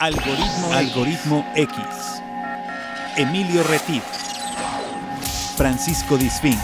Algoritmo, Algoritmo X. Emilio Retif. Francisco Disfín.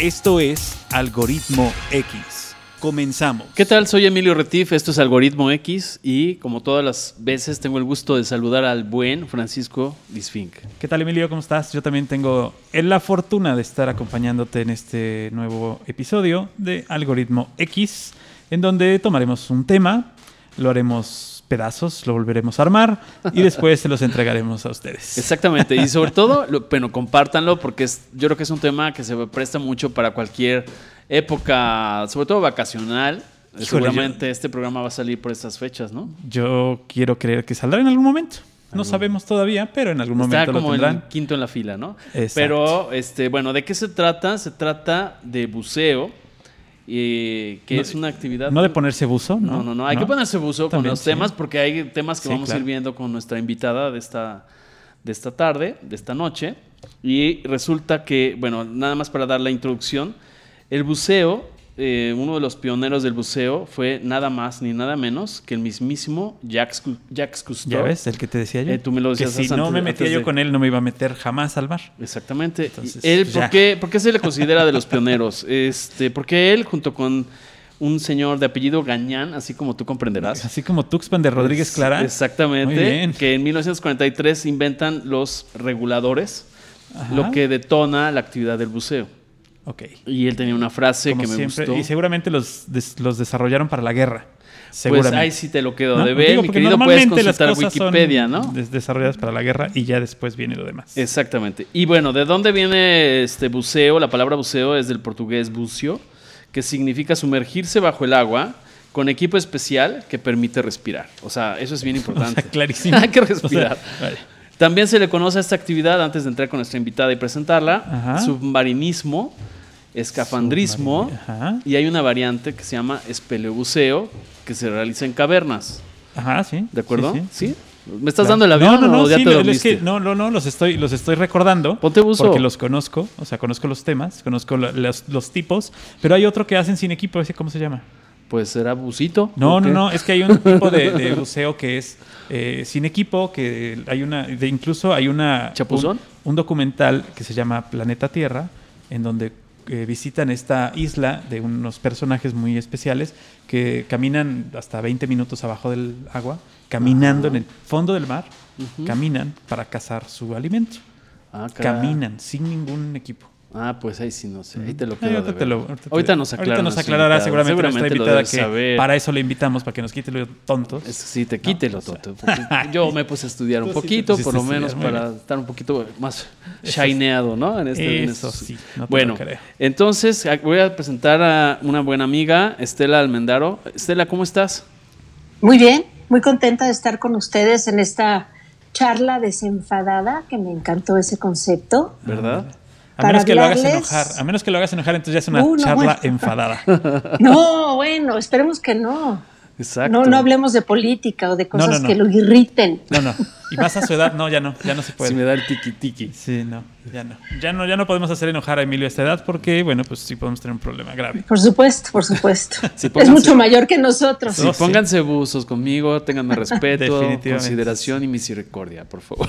Esto es Algoritmo X. Comenzamos. ¿Qué tal? Soy Emilio Retif, esto es Algoritmo X y como todas las veces tengo el gusto de saludar al buen Francisco Disfink. ¿Qué tal Emilio? ¿Cómo estás? Yo también tengo la fortuna de estar acompañándote en este nuevo episodio de Algoritmo X, en donde tomaremos un tema, lo haremos pedazos, lo volveremos a armar y después se los entregaremos a ustedes. Exactamente, y sobre todo, lo- bueno, compártanlo porque es, yo creo que es un tema que se presta mucho para cualquier época, sobre todo vacacional. Híjole, Seguramente este programa va a salir por estas fechas, ¿no? Yo quiero creer que saldrá en algún momento. No sabemos todavía, pero en algún Está momento lo como el tendrán. quinto en la fila, ¿no? Exacto. Pero, este, bueno, ¿de qué se trata? Se trata de buceo, eh, que No- es una actividad... No de ponerse buzo, ¿no? No, no, no. Hay que ponerse buzo con los sí. temas porque hay temas que Sí, vamos a ir claro. viendo con nuestra invitada de esta, de esta tarde, de esta noche. Y resulta que, bueno, nada más para dar la introducción, el buceo, eh, uno de los pioneros del buceo fue nada más ni nada menos que el mismísimo Jacques, Jacques Cousteau. Ya ves, el que te decía yo. Eh, tú me lo que decías si antes no me metía yo de- con él, no me iba a meter jamás al mar. Exactamente. Entonces, ¿Y él por qué, por qué se le considera de los pioneros? Este, porque él, junto con un señor de apellido Gañán, así como tú comprenderás. Así como Tuxpan de Rodríguez Clara. Exactamente. Muy bien. Que en 1943 inventan los reguladores, Ajá. lo que detona la actividad del buceo. Ok. Y él tenía una frase Como que me siempre. gustó. Y seguramente los, des- los desarrollaron para la guerra. Pues Seguramente. ahí sí te lo quedo ¿No? de ver, Digo, mi querido. Puedes normalmente las consultar cosas son Wikipedia, ¿no? des- desarrolladas para la guerra y ya después viene lo demás. Exactamente. Y bueno, ¿de dónde viene este buceo? La palabra buceo es del portugués bucio, que significa sumergirse bajo el agua con equipo especial que permite respirar. O sea, eso es bien O importante. sea, clarísimo. Hay que O sea, respirar. vale. También se le conoce a esta actividad, antes de entrar con nuestra invitada y presentarla, Ajá. submarinismo, escafandrismo, Ajá. y hay una variante que se llama espeleobuceo, que se realiza en cavernas. Ajá, sí. ¿De acuerdo? Sí. ¿Sí? sí. ¿Me estás Claro. dando el avión no, no, no, o ya sí, te lo- es que no, no, no, los estoy, los estoy recordando. Ponte buzo. Porque los conozco, o sea, conozco los temas, conozco los tipos, pero hay otro que hacen sin equipo, ¿ese cómo se llama? Pues será busito. No, ¿o no, no, es que hay un tipo de, de buceo que es eh, sin equipo, que hay una, de incluso hay una... ¿Chapuzón? Un, un documental que se llama Planeta Tierra, en donde eh, visitan esta isla de unos personajes muy especiales que caminan hasta 20 minutos abajo del agua, caminando en el fondo del mar, caminan para cazar su alimento. Ah. Caminan sin ningún equipo. Ah, pues ahí sí no sé. Ahí te lo Ay, quedo. ahorita, de te lo- ahorita te- ahorita nos ahorita aclarará invitada. seguramente, Seguramente lo invitada que saber. para eso le invitamos, para que nos quite lo tontos. Es sí, te quite lo o sea. tonto. Yo me puse a estudiar un sí poquito, por lo estudiar, menos para bien. estar un poquito más shineado, ¿no? En este, en Eso estos- sí, no te bueno, lo creo. entonces a- voy a presentar a una buena amiga, Estela Almendaro. Estela, ¿cómo estás? Muy bien, muy contenta de estar con ustedes en esta charla desenfadada, que me encantó ese concepto. ¿Verdad? A para menos que lo hagas enojar. A menos que lo hagas enojar, entonces ya es una Uh, no, charla bueno. enfadada. No, bueno, esperemos que no. Exacto. No, no hablemos de política o de cosas no, no. que lo irriten. No, no. Y más a su edad, no, ya no, ya no se puede. Si me da el tiki tiki. Sí, no, ya no. Ya no, ya no podemos hacer enojar a Emilio a esta edad porque, bueno, pues sí podemos tener un problema grave. Por supuesto, por supuesto. Sí, es mucho mayor que nosotros. Sí, pónganse buzos conmigo, ténganme respeto, Definitivamente. consideración y misericordia, por favor.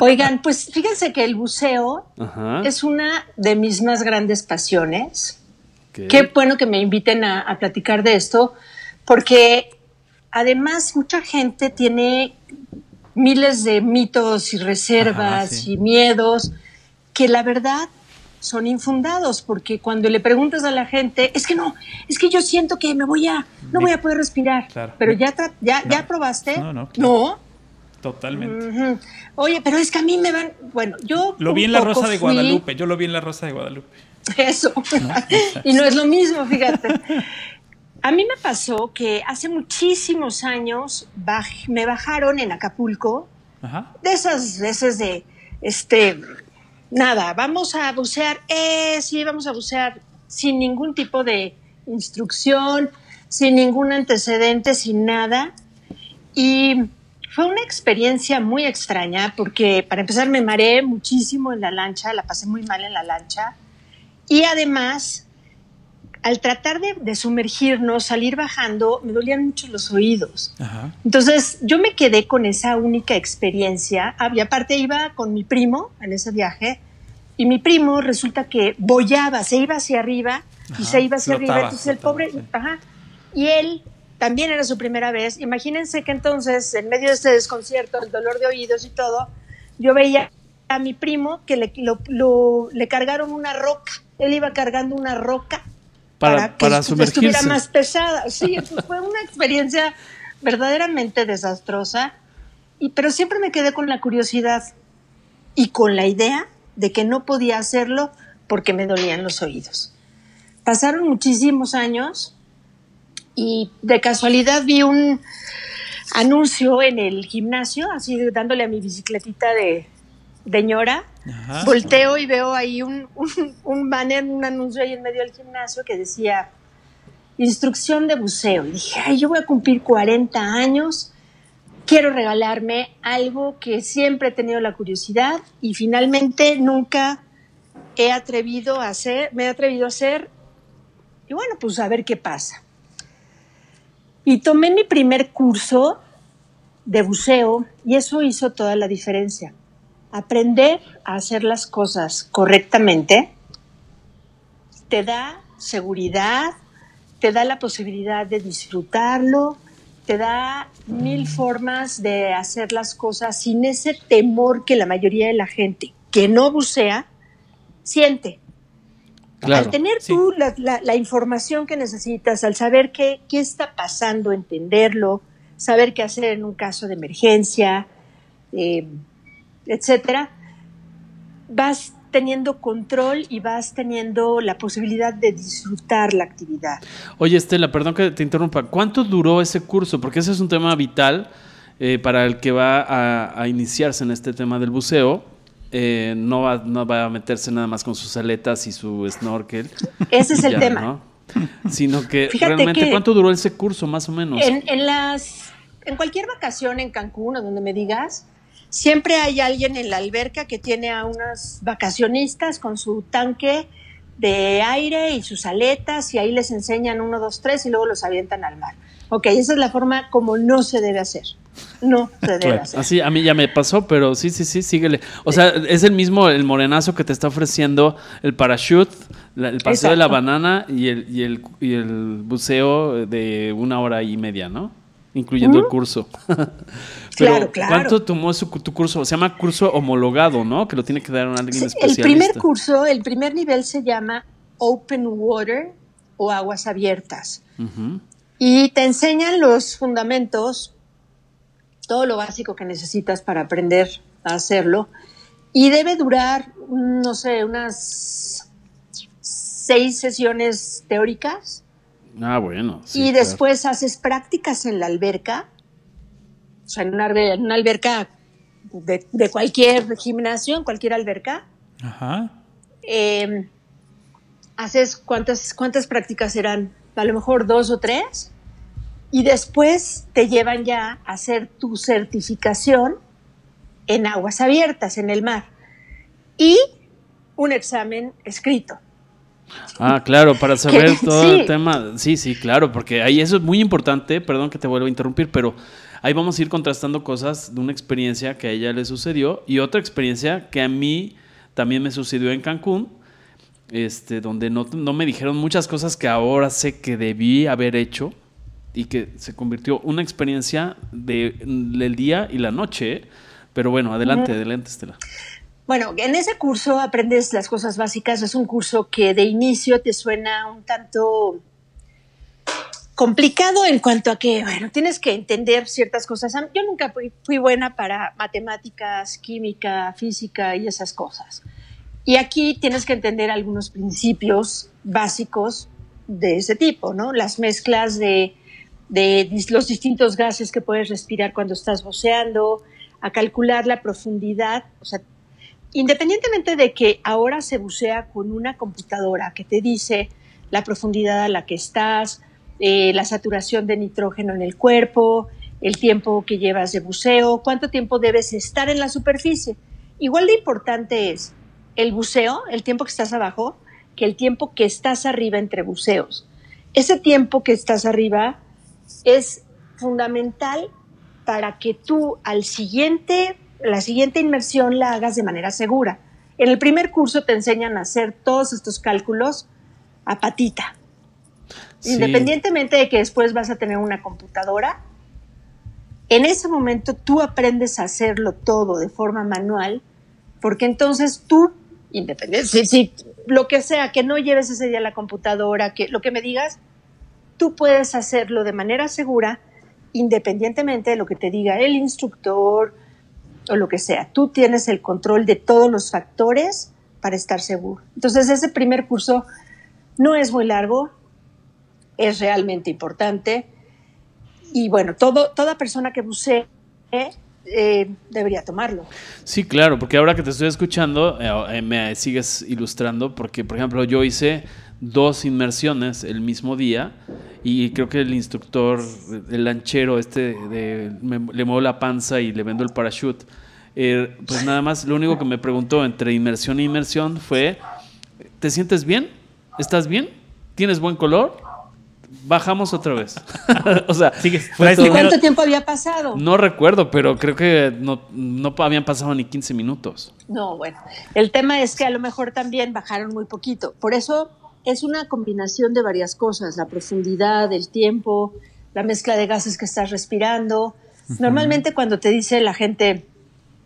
Oigan, pues fíjense que el buceo Ajá. es una de mis más grandes pasiones. Ok. Qué bueno que me inviten a, a platicar de esto, porque además mucha gente tiene miles de mitos y reservas Ajá, sí. y miedos que la verdad son infundados, porque cuando le preguntas a la gente, es que no, es que yo siento que me voy a, no voy a poder respirar, Claro. pero ya, ya, No. ya probaste, No, no, claro. no, Totalmente. Oye, pero es que a mí me van, bueno, yo Lo vi en la Rosa de Guadalupe. Yo lo vi en la Rosa de Guadalupe. Eso. y no es lo mismo, fíjate. A mí me pasó que hace muchísimos años baj- me bajaron en Acapulco Ajá. de esas veces de, este, nada, vamos a bucear, eh, sí, vamos a bucear sin ningún tipo de instrucción, sin ningún antecedente, sin nada. Y fue una experiencia muy extraña porque para empezar me mareé muchísimo en la lancha, la pasé muy mal en la lancha. Y además al tratar de, de sumergirnos, salir bajando, me dolían mucho los oídos. Ajá. Entonces yo me quedé con esa única experiencia. Y aparte iba con mi primo en ese viaje y mi primo resulta que bollaba, se iba hacia arriba y se iba hacia flotaba, arriba. Entonces el pobre, sí. ajá. Y él también era su primera vez. Imagínense que entonces, en medio de este desconcierto, el dolor de oídos y todo, yo veía a mi primo que le, lo- lo- le cargaron una roca. Él iba cargando una roca Para- que para estu- estuviera más pesada. Sí, fue una experiencia verdaderamente desastrosa. Y, pero siempre me quedé con la curiosidad y con la idea de que no podía hacerlo porque me dolían los oídos. Pasaron muchísimos años y de casualidad vi un anuncio en el gimnasio, así dándole a mi bicicletita de, de ñora. Ajá. Volteo y veo ahí un, un, un banner, un anuncio ahí en medio del gimnasio que decía instrucción de buceo. Y dije, ay, yo voy a cumplir 40 años, quiero regalarme algo que siempre he tenido la curiosidad y finalmente nunca he atrevido a hacer, me he atrevido a hacer. Y bueno, pues a ver qué pasa. Y tomé mi primer curso de buceo y eso hizo toda la diferencia. Aprender a hacer las cosas correctamente te da seguridad, te da la posibilidad de disfrutarlo, te da mil formas de hacer las cosas sin ese temor que la mayoría de la gente que no bucea siente. Claro. Al tener sí. tú la, la- la información que necesitas, al saber qué, qué está pasando, entenderlo, saber qué hacer en un caso de emergencia, eh, etcétera, vas teniendo control y vas teniendo la posibilidad de disfrutar la actividad. Oye, Estela, perdón que te interrumpa. ¿Cuánto duró ese curso? Porque ese es un tema vital eh, para el que va a, a iniciarse en este tema del buceo. Eh, no, va, no va a meterse nada más con sus aletas y su snorkel. Ese es el Ya, tema. ¿no? Sino que Fíjate realmente, que- ¿cuánto duró ese curso más o menos? En, en las, en cualquier vacación en Cancún o donde me digas, siempre hay alguien en la alberca que tiene a unas vacacionistas con su tanque de aire y sus aletas y ahí les enseñan uno, dos, tres y luego los avientan al mar. Ok, esa es la forma como no se debe hacer. No se debe Claro. hacer. Así, a mí ya me pasó, pero sí, sí, sí, síguele. O sea, es el mismo, el morenazo que te está ofreciendo el parachute, la- el paseo de la banana y el, y, el, y el buceo de una hora y media, ¿no? Incluyendo el curso. Pero, Claro, claro. ¿Cuánto tomó su- tu curso? Se llama curso homologado, ¿no? Que lo tiene que dar alguien Sí, especialista. el primer curso, el primer nivel se llama Open Water o aguas abiertas. Y te enseñan los fundamentos, todo lo básico que necesitas para aprender a hacerlo. Y debe durar, no sé, unas seis sesiones teóricas. Ah, bueno. sí, y claro. después haces prácticas en la alberca, o sea, en una, albe- en una alberca de, de cualquier gimnasio, en cualquier alberca. Ajá. Eh, haces cuántas, cuántas prácticas serán, a lo mejor dos o tres, y después te llevan ya a hacer tu certificación en aguas abiertas, en el mar, y un examen escrito. Ah, claro, para saber Que- todo sí. el tema. Sí, sí, claro, porque ahí eso es muy importante. Perdón que te vuelva a interrumpir, pero ahí vamos a ir contrastando cosas de una experiencia que a ella le sucedió y otra experiencia que a mí también me sucedió en Cancún, este, donde no, no me dijeron muchas cosas que ahora sé que debí haber hecho y que se convirtió una experiencia de, del día y la noche. ¿eh? Pero bueno, adelante, adelante, Estela. Bueno, en ese curso aprendes las cosas básicas. Es un curso que de inicio te suena un tanto complicado en cuanto a que, bueno, tienes que entender ciertas cosas. Yo nunca fui, fui buena para matemáticas, química, física y esas cosas. Y aquí tienes que entender algunos principios básicos de ese tipo, ¿no? Las mezclas de, de los distintos gases que puedes respirar cuando estás buceando, a calcular la profundidad, o sea, independientemente de que ahora se bucea con una computadora que te dice la profundidad a la que estás, eh, la saturación de nitrógeno en el cuerpo, el tiempo que llevas de buceo, cuánto tiempo debes estar en la superficie. Igual de importante es el buceo, el tiempo que estás abajo, que el tiempo que estás arriba entre buceos. Ese tiempo que estás arriba es fundamental para que tú al siguiente, la siguiente inmersión la hagas de manera segura. En el primer curso te enseñan a hacer todos estos cálculos a patita. Sí. Independientemente de que después vas a tener una computadora, en ese momento tú aprendes a hacerlo todo de forma manual, porque entonces tú, independiente, si, si lo que sea, que no lleves ese día la computadora, que lo que me digas, tú puedes hacerlo de manera segura, independientemente de lo que te diga el instructor o lo que sea. Tú tienes el control de todos los factores para estar seguro. Entonces, ese primer curso no es muy largo, es realmente importante. Y bueno, todo, toda persona que bucee eh, debería tomarlo. Sí, claro, porque ahora que te estoy escuchando, eh, eh, me sigues ilustrando, porque por ejemplo yo hice dos inmersiones el mismo día y creo que el instructor, el lanchero este, de, me- le muevo la panza y le vendo el parachute, eh, pues nada más, lo único que me preguntó entre inmersión e inmersión fue, ¿te sientes bien? ¿Estás bien? ¿Tienes buen color? Bajamos otra vez. o sea, fue Traes todo- ¿Cuánto tiempo había pasado? no recuerdo, pero creo que no, no habían pasado ni 15 minutos. No, bueno, el tema es que a lo mejor también bajaron muy poquito. Por eso es una combinación de varias cosas, la profundidad, el tiempo, la mezcla de gases que estás respirando. Normalmente cuando te dice la gente,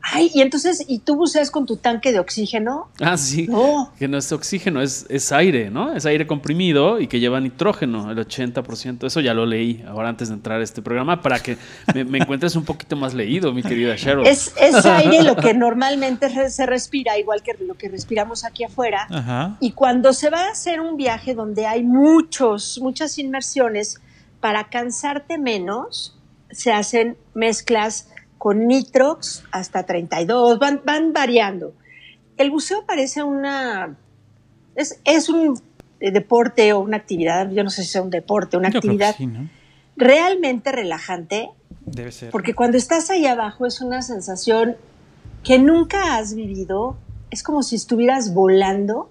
ay, y entonces, ¿y tú buceas con tu tanque de oxígeno? Ah, sí. No. Que no es oxígeno, es, es aire, ¿no? Es aire comprimido y que lleva nitrógeno, el 80%. Eso ya lo leí ahora antes de entrar a este programa para que me, me encuentres un poquito más leído, mi querida Cheryl. Es, es aire lo que normalmente re- se respira, igual que lo que respiramos aquí afuera. Ajá. Y cuando se va a hacer un viaje donde hay muchos, muchas inmersiones, para cansarte menos, se hacen mezclas con nitrox hasta 32, van, van variando. El buceo parece una... Es, es un deporte o una actividad, yo no sé si sea un deporte, una Yo actividad sí, ¿no? realmente relajante, Debe ser. porque cuando estás ahí abajo es una sensación que nunca has vivido. Es como si estuvieras volando.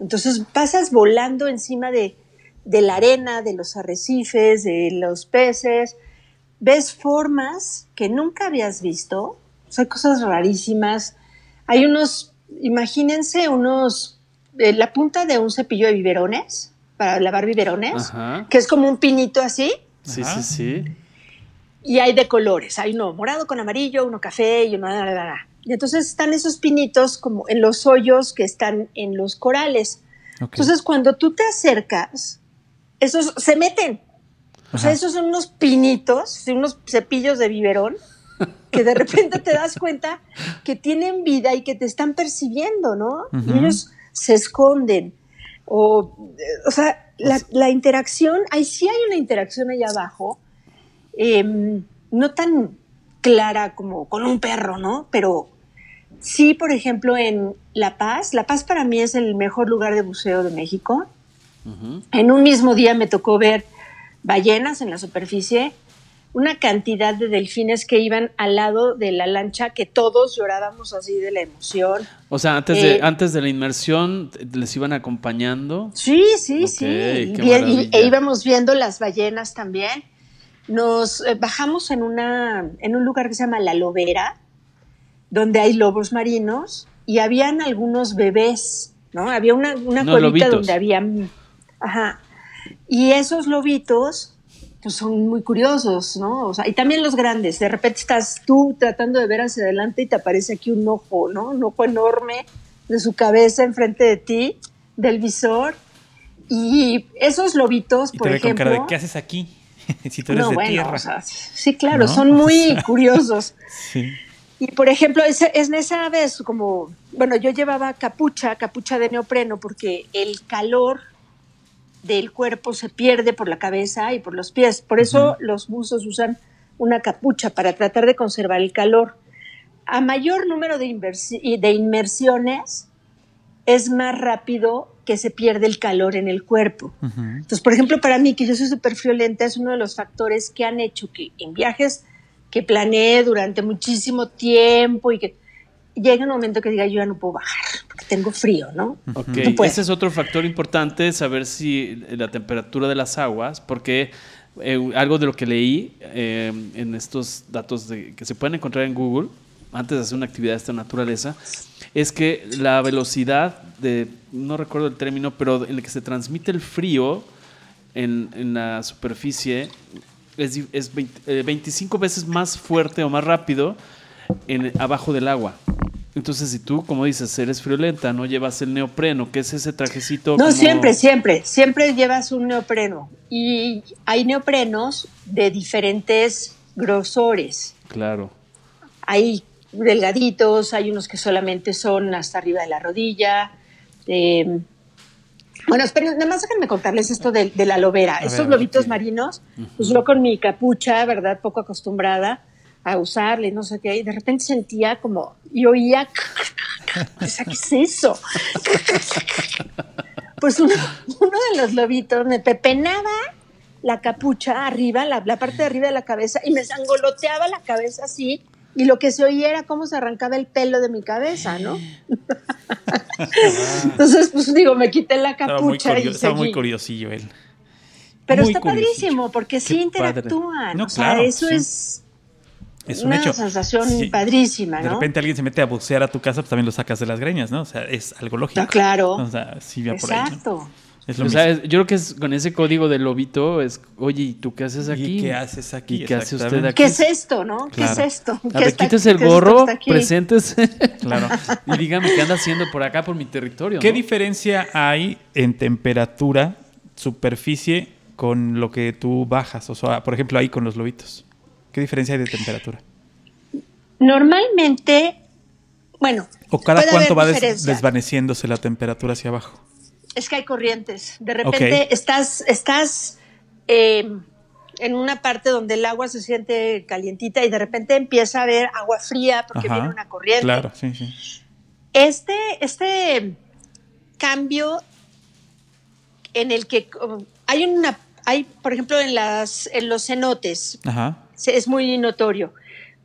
Entonces pasas volando encima de, de la arena, de los arrecifes, de los peces. Ves formas que nunca habías visto. O sea, cosas rarísimas. Hay unos, imagínense unos, eh, la punta de un cepillo de biberones, para lavar biberones, Ajá. que es como un pinito así Sí, Ajá. sí, sí. y hay de colores. Hay uno morado con amarillo, uno café y uno... la, la, la, la. Y entonces están esos pinitos como en los hoyos que están en los corales. Entonces cuando tú te acercas, esos se meten. O sea, esos son unos pinitos, unos cepillos de biberón, que de repente te das cuenta que tienen vida y que te están percibiendo, ¿no? Y ellos se esconden. O, eh, o sea, la, la interacción, ahí sí hay una interacción allá abajo, em, no tan clara como con un perro, ¿no? Pero sí, por ejemplo, en La Paz, La Paz para mí es el mejor lugar de buceo de México. Ujú. En un mismo día me tocó ver ballenas en la superficie, una cantidad de delfines que iban al lado de la lancha que todos llorábamos así de la emoción. O sea, antes, de, Eh, antes de la inmersión les iban acompañando. Sí, sí, sí. Y, e íbamos viendo las ballenas también. Nos eh, bajamos en, una, en un lugar que se llama La Lobera, donde hay lobos marinos y habían algunos bebés, ¿no? Había una, una Unos cuevita lobitos. donde había... Ajá. Y esos lobitos pues son muy curiosos, ¿no? O sea, y también los grandes. De repente estás tú tratando de ver hacia adelante y te aparece aquí un ojo, ¿no? Un ojo enorme de su cabeza enfrente de ti, del visor. Y esos lobitos, y por ve con ejemplo. cara de ¿qué haces aquí? si tú eres no, de bueno, tierra. o sea, sí, claro, ¿No? son muy curiosos. sí. Y por ejemplo, es, es en esa vez como, bueno, yo llevaba capucha, capucha de neopreno, porque el calor del cuerpo se pierde por la cabeza y por los pies. Por eso los buzos usan una capucha para tratar de conservar el calor. A mayor número de, de inmersiones, es más rápido que se pierde el calor en el cuerpo. Entonces, por ejemplo, para mí, que yo soy súper friolenta, es uno de los factores que han hecho que en viajes que planeé durante muchísimo tiempo y que llega un momento que diga yo ya no puedo bajar porque tengo frío, ¿no? Ok, No puedo. ese es otro factor importante, saber si la temperatura de las aguas, porque eh, algo de lo que leí eh, en estos datos de- que se pueden encontrar en Google, antes de hacer una actividad de esta naturaleza, es que la velocidad de, no recuerdo el término, pero en el que se transmite el frío en, en la superficie es, es 20 eh, 25 veces más fuerte o más rápido en, abajo del agua. Entonces, si tú, como dices, eres friolenta, no llevas el neopreno, que es ese trajecito. No, como- siempre, siempre, siempre llevas un neopreno. Y hay neoprenos de diferentes grosores. Claro. Hay delgaditos, hay unos que solamente son hasta arriba de la rodilla. eh, bueno, esperen, nada más déjenme contarles esto de, de la lobera. ver, Estos a ver, lobitos marinos, pues yo con mi capucha, ¿verdad? Poco acostumbrada a usarle, no sé qué, y de repente sentía como, y oía, o sea, ¿qué es eso? Pues uno, uno de los lobitos me pepenaba la capucha arriba, la, la parte de arriba de la cabeza, y me sangoloteaba la cabeza así, y lo que se oía era cómo se arrancaba el pelo de mi cabeza, ¿no? Entonces, pues digo, me quité la Estaba muy, capucha y estaba muy curiosillo él. Pero muy está curiosillo. padrísimo, porque sí Qué interactúan. No, o sea, claro, eso sí. es, Es un una hecho. sensación padrísima, De ¿no? repente alguien se mete a bucear a tu casa, pues también lo sacas de las greñas, ¿no? O sea, es algo lógico. Ah, claro. O sea, sí va por ahí. ¿no? Exacto. Es lo O mismo. sea, es- yo creo que es, con ese código del lobito es, oye, ¿y tú qué haces aquí? ¿Y qué haces aquí? ¿Y qué hace usted aquí? ¿Qué es esto, no? ¿Qué es esto? A ¿Qué ver, está- quítese el gorro, preséntese Claro. y dígame qué anda haciendo por acá, por mi territorio. ¿Qué ¿no? diferencia hay en temperatura, superficie, con lo que tú bajas? O sea, por ejemplo, ahí con los lobitos. ¿Qué diferencia hay de temperatura? Normalmente, bueno, ¿O cada cuánto va des- desvaneciéndose la temperatura hacia abajo? Es que hay corrientes. De repente estás, estás eh, en una parte donde el agua se siente calientita y de repente empieza a haber agua fría porque Ajá. viene una corriente. Claro, sí, sí. Este, este cambio en el que hay una, hay, por ejemplo, en las, en los cenotes, Ajá. Es muy notorio.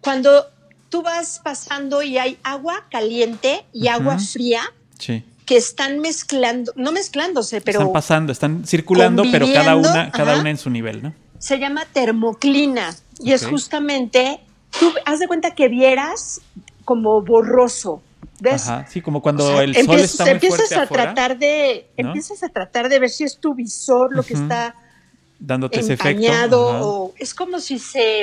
Cuando tú vas pasando y hay agua caliente y agua Ujú. fría Sí. que están mezclando, no mezclándose, pero están pasando, están circulando, pero cada una, cada ajá. una en su nivel, ¿no? se llama termoclina y es Ok. justamente, tú haz de cuenta que vieras como borroso, ¿ves? Ajá. Sí, como cuando O sea, el sol empiezas- está muy empiezas fuerte a afuera, tratar de ¿no? empiezas a tratar de ver si es tu visor lo que Ujú. está dándote ese efecto. o es como si se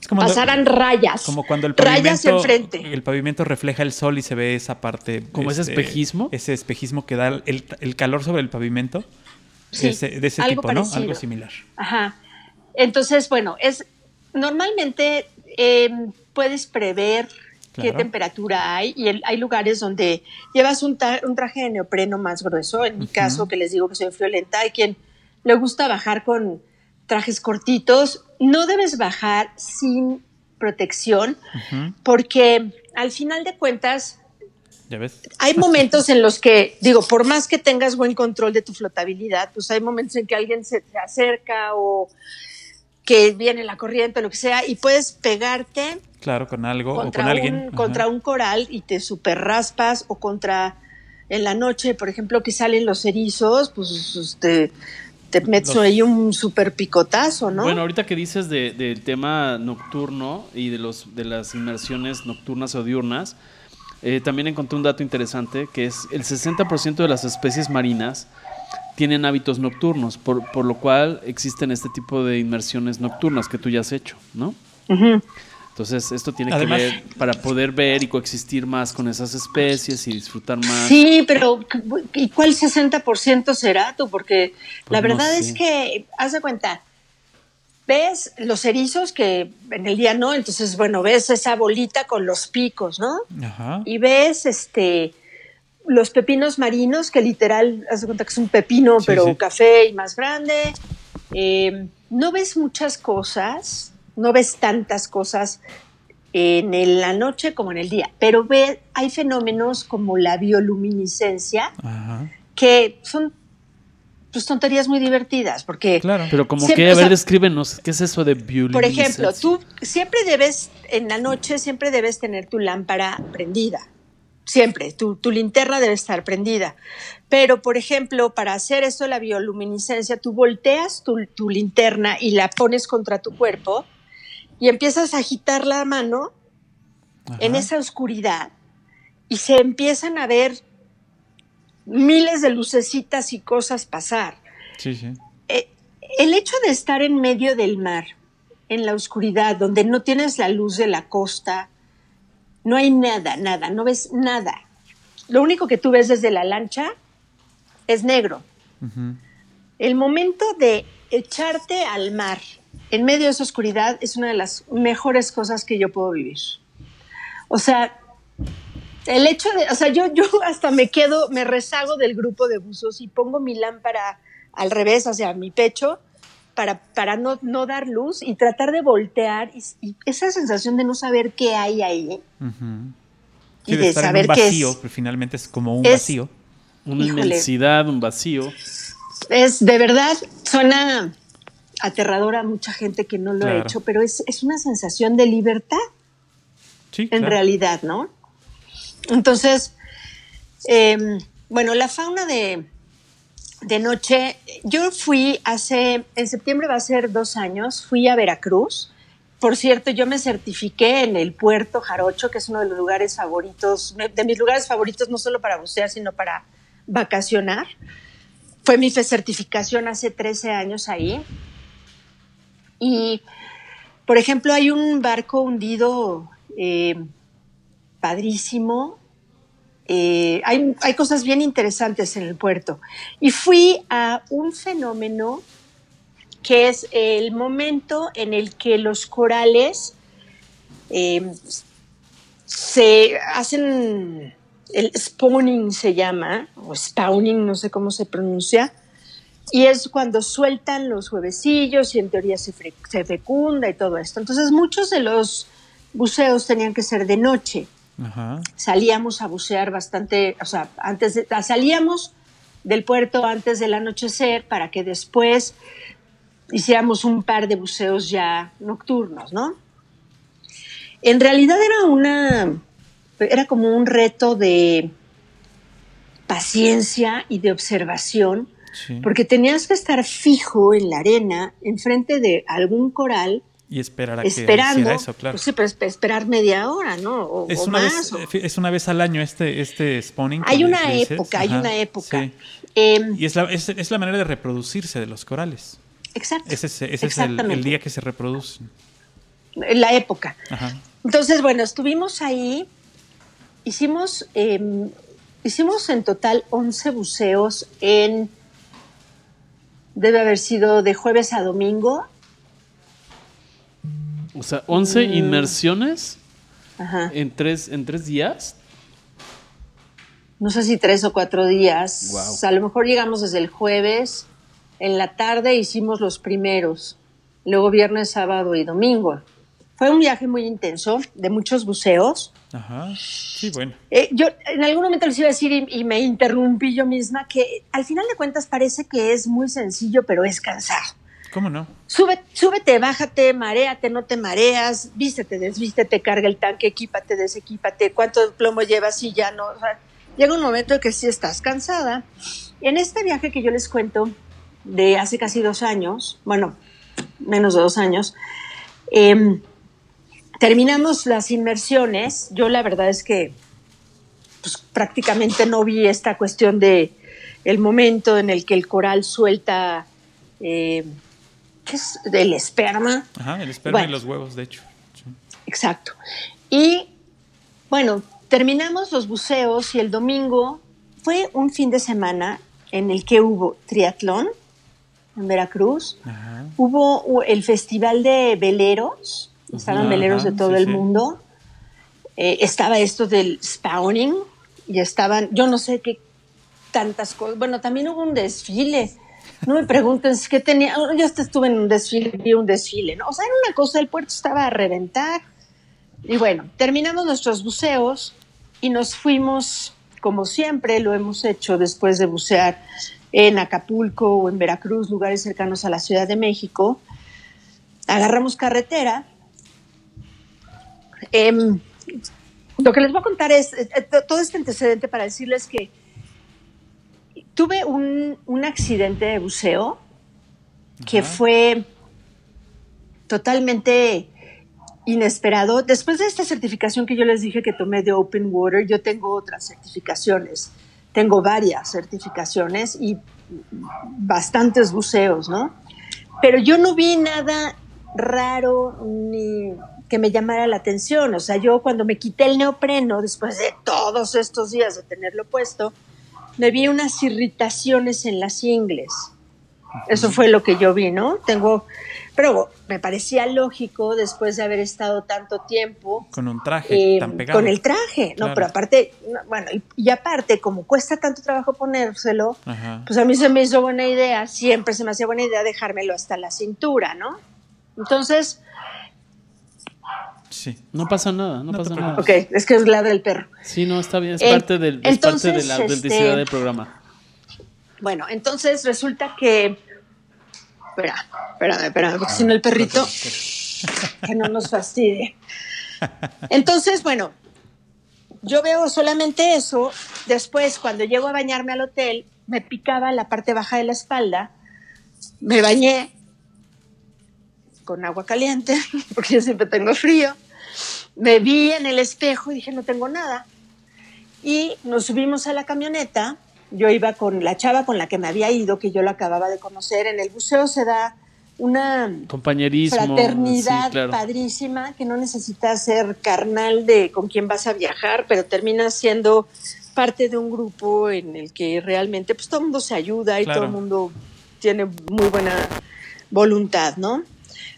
Es como, cuando- pasaran rayas como cuando el rayas pavimento, enfrente el pavimento refleja el sol y se ve esa parte. este, ¿Como ese espejismo? Ese espejismo que da el, el calor sobre el pavimento. Sí, ese- de ese algo tipo, ¿no? Algo similar. Ajá. Entonces, bueno, es normalmente eh, puedes prever qué temperatura hay y el- hay lugares donde llevas un, ta- un traje de neopreno más grueso. En mi caso, que les digo que soy friolenta, hay quien le gusta bajar con trajes cortitos. No debes bajar sin protección porque al final de cuentas ¿Ya ves? hay momentos en los que, digo, por más que tengas buen control de tu flotabilidad, pues hay momentos en que alguien se te acerca o que viene la corriente o lo que sea y puedes pegarte Claro, con algo o contra, con alguien. un, contra un coral y te super raspas o contra en la noche, por ejemplo, que salen los erizos, pues te, te metes Los- ahí un super picotazo, ¿no? Bueno, ahorita que dices de- del tema nocturno y de, los, de las inmersiones nocturnas o diurnas, eh, también encontré un dato interesante que es el 60% de las especies marinas tienen hábitos nocturnos, por, por lo cual existen este tipo de inmersiones nocturnas que tú ya has hecho, ¿no? Entonces, esto tiene Además- que ver para poder ver y coexistir más con esas especies y disfrutar más. Sí, pero ¿y cuál 60% será tú? Porque la Pues no verdad sé. es que, haz de cuenta, ves los erizos que en el día no, entonces, bueno, ves esa bolita con los picos, ¿no? Ajá. Y ves este los pepinos marinos, que literal, haz de cuenta que es un pepino, Sí, pero sí. café y más grande. Eh, no ves muchas cosas, no ves tantas cosas en la noche como en el día, pero ve, hay fenómenos como la bioluminiscencia, Ajá. que son pues tonterías muy divertidas, porque Claro. Pero como Siempre, que, a o ver, sea, descríbenos, ¿qué es eso de bioluminiscencia? por ejemplo, tú siempre debes, en la noche, siempre debes tener tu lámpara prendida. Siempre, tu, tu linterna debe estar prendida. Pero, por ejemplo, para hacer esto de la bioluminiscencia, tú volteas tu, tu linterna y la pones contra tu cuerpo y empiezas a agitar la mano en esa oscuridad y se empiezan a ver miles de lucecitas y cosas pasar. Sí, sí. Eh, el hecho de estar en medio del mar, en la oscuridad, donde no tienes la luz de la costa, no hay nada, nada, no ves nada. Lo único que tú ves desde la lancha es negro. El momento de echarte al mar en medio de esa oscuridad es una de las mejores cosas que yo puedo vivir. O sea, el hecho de, o sea, yo, yo hasta me quedo, me rezago del grupo de buzos y pongo mi lámpara al revés hacia mi pecho para, para no, no dar luz y tratar de voltear y, y esa sensación de no saber qué hay ahí. Ujú. Y Sí, de estar saber en un qué es. vacío, pero finalmente es como un Es- vacío. Una Híjole. inmensidad, un vacío. Es de verdad, suena aterradora a mucha gente que no lo ha Claro. hecho, pero es, es una sensación de libertad Sí, en claro. realidad, ¿no? Entonces, eh, bueno, la fauna de, de noche, yo fui hace, en septiembre va a ser dos años, fui a Veracruz. Por cierto, yo me certifiqué en el puerto Jarocho, que es uno de los lugares favoritos, de mis lugares favoritos, no solo para bucear, sino para vacacionar. Fue mi certificación hace 13 años ahí. Y, por ejemplo, hay un barco hundido eh, padrísimo. Eh, hay, hay cosas bien interesantes en el puerto. Y fui a un fenómeno que es el momento en el que los corales eh, se hacen, el spawning se llama, o spawning, no sé cómo se pronuncia, y es cuando sueltan los huevecillos y en teoría se, fecunda y todo esto. Entonces muchos de los buceos tenían que ser de noche Ajá. salíamos a bucear bastante, o sea, antes de, salíamos del puerto antes del anochecer para que después hiciéramos un par de buceos ya nocturnos, ¿no? En realidad era una, era como un reto de paciencia y de observación, Sí. porque tenías que estar fijo en la arena, enfrente de algún coral, Y esperar a que esperando, hiciera eso, claro. pues sí, pero espe- esperar media hora, ¿no? O, es, o una más. vez, o- eh, es una vez al año este, este spawning. Hay que una dices. época, hay una época. sí. Y es la, es, es la manera de reproducirse de los corales. exacto. Ese es, ese es el, Exactamente. el día que se reproducen. La época. Ajá. Entonces, bueno, estuvimos ahí, hicimos, em, hicimos en total 11 buceos en, debe haber sido de jueves a domingo. O sea, 11 Mm. inmersiones Ajá. en tres, en tres días. No sé si tres o cuatro días. A lo mejor llegamos desde el jueves, en la tarde hicimos los primeros, luego viernes, sábado y domingo. Fue un viaje muy intenso, de muchos buceos. Ajá. Sí, bueno. Eh, yo en algún momento les iba a decir y, y me interrumpí yo misma que al final de cuentas parece que es muy sencillo, pero es cansado. ¿Cómo no? Sube, súbete, bájate, maréate, no te mareas, vístete, desvístete, carga el tanque, equípate, desequípate, cuánto plomo llevas y ya no. O sea, llega un momento en que sí estás cansada. En este viaje que yo les cuento de hace casi dos años, bueno, menos de dos años, em, terminamos las inmersiones. Yo la verdad es que pues, prácticamente no vi esta cuestión de el momento en el que el coral suelta eh, ¿qué es? el esperma. Ajá, el esperma y los huevos, de hecho. Sí. Exacto. Y bueno, terminamos los buceos y el domingo fue un fin de semana en el que hubo triatlón en Veracruz, Ajá. hubo el festival de veleros, estaban veleros de todo sí, el mundo, Eh, estaba esto del spawning y estaban, yo no sé qué tantas cosas, bueno, también hubo un desfile. No me pregunten qué tenía, yo hasta estuve en un desfile, vi un desfile, ¿no? O sea, era una cosa, el puerto estaba a reventar. Y bueno, terminamos nuestros buceos y nos fuimos, como siempre lo hemos hecho después de bucear en Acapulco o en Veracruz, lugares cercanos a la Ciudad de México. Agarramos carretera. Em, lo que les voy a contar es eh, todo este antecedente para decirles que tuve un, un accidente de buceo que Ajá. fue totalmente inesperado. Después de esta certificación que yo les dije que tomé de Open Water, yo tengo otras certificaciones. Tengo varias certificaciones y bastantes buceos, ¿no? Pero yo no vi nada raro ni que me llamara la atención. O sea, yo cuando me quité el neopreno, después de todos estos días de tenerlo puesto, me vi unas irritaciones en las ingles. Eso fue lo que yo vi, ¿no? Tengo, pero me parecía lógico después de haber estado tanto tiempo Con un traje eh, tan pegado. con el traje, no, Claro. pero aparte, no, bueno, y, y aparte, como cuesta tanto trabajo ponérselo, Ajá. pues a mí se me hizo buena idea, siempre se me hacía buena idea dejármelo hasta la cintura, ¿no? Entonces, Sí. No pasa nada, no, pasa nada. ok, es que es ladra el perro. Sí, no, está bien, es Eh, parte del, es entonces, parte de la este- autenticidad del programa. Bueno, entonces resulta que. Espera, espérame, espérame, porque si no el perrito. Que no nos fastidie. Entonces, bueno, yo veo solamente eso. Después, cuando llego a bañarme al hotel, me picaba la parte baja de la espalda. Me bañé con agua caliente, porque yo siempre tengo frío. Me vi en el espejo y dije, no tengo nada. Y nos subimos a la camioneta. Yo iba con la chava con la que me había ido, que yo la acababa de conocer. En el buceo se da una Compañerismo. fraternidad sí, claro. padrísima que no necesitas ser carnal de con quién vas a viajar, pero terminas siendo parte de un grupo en el que realmente pues todo el mundo se ayuda y Claro. todo el mundo tiene muy buena voluntad, ¿no?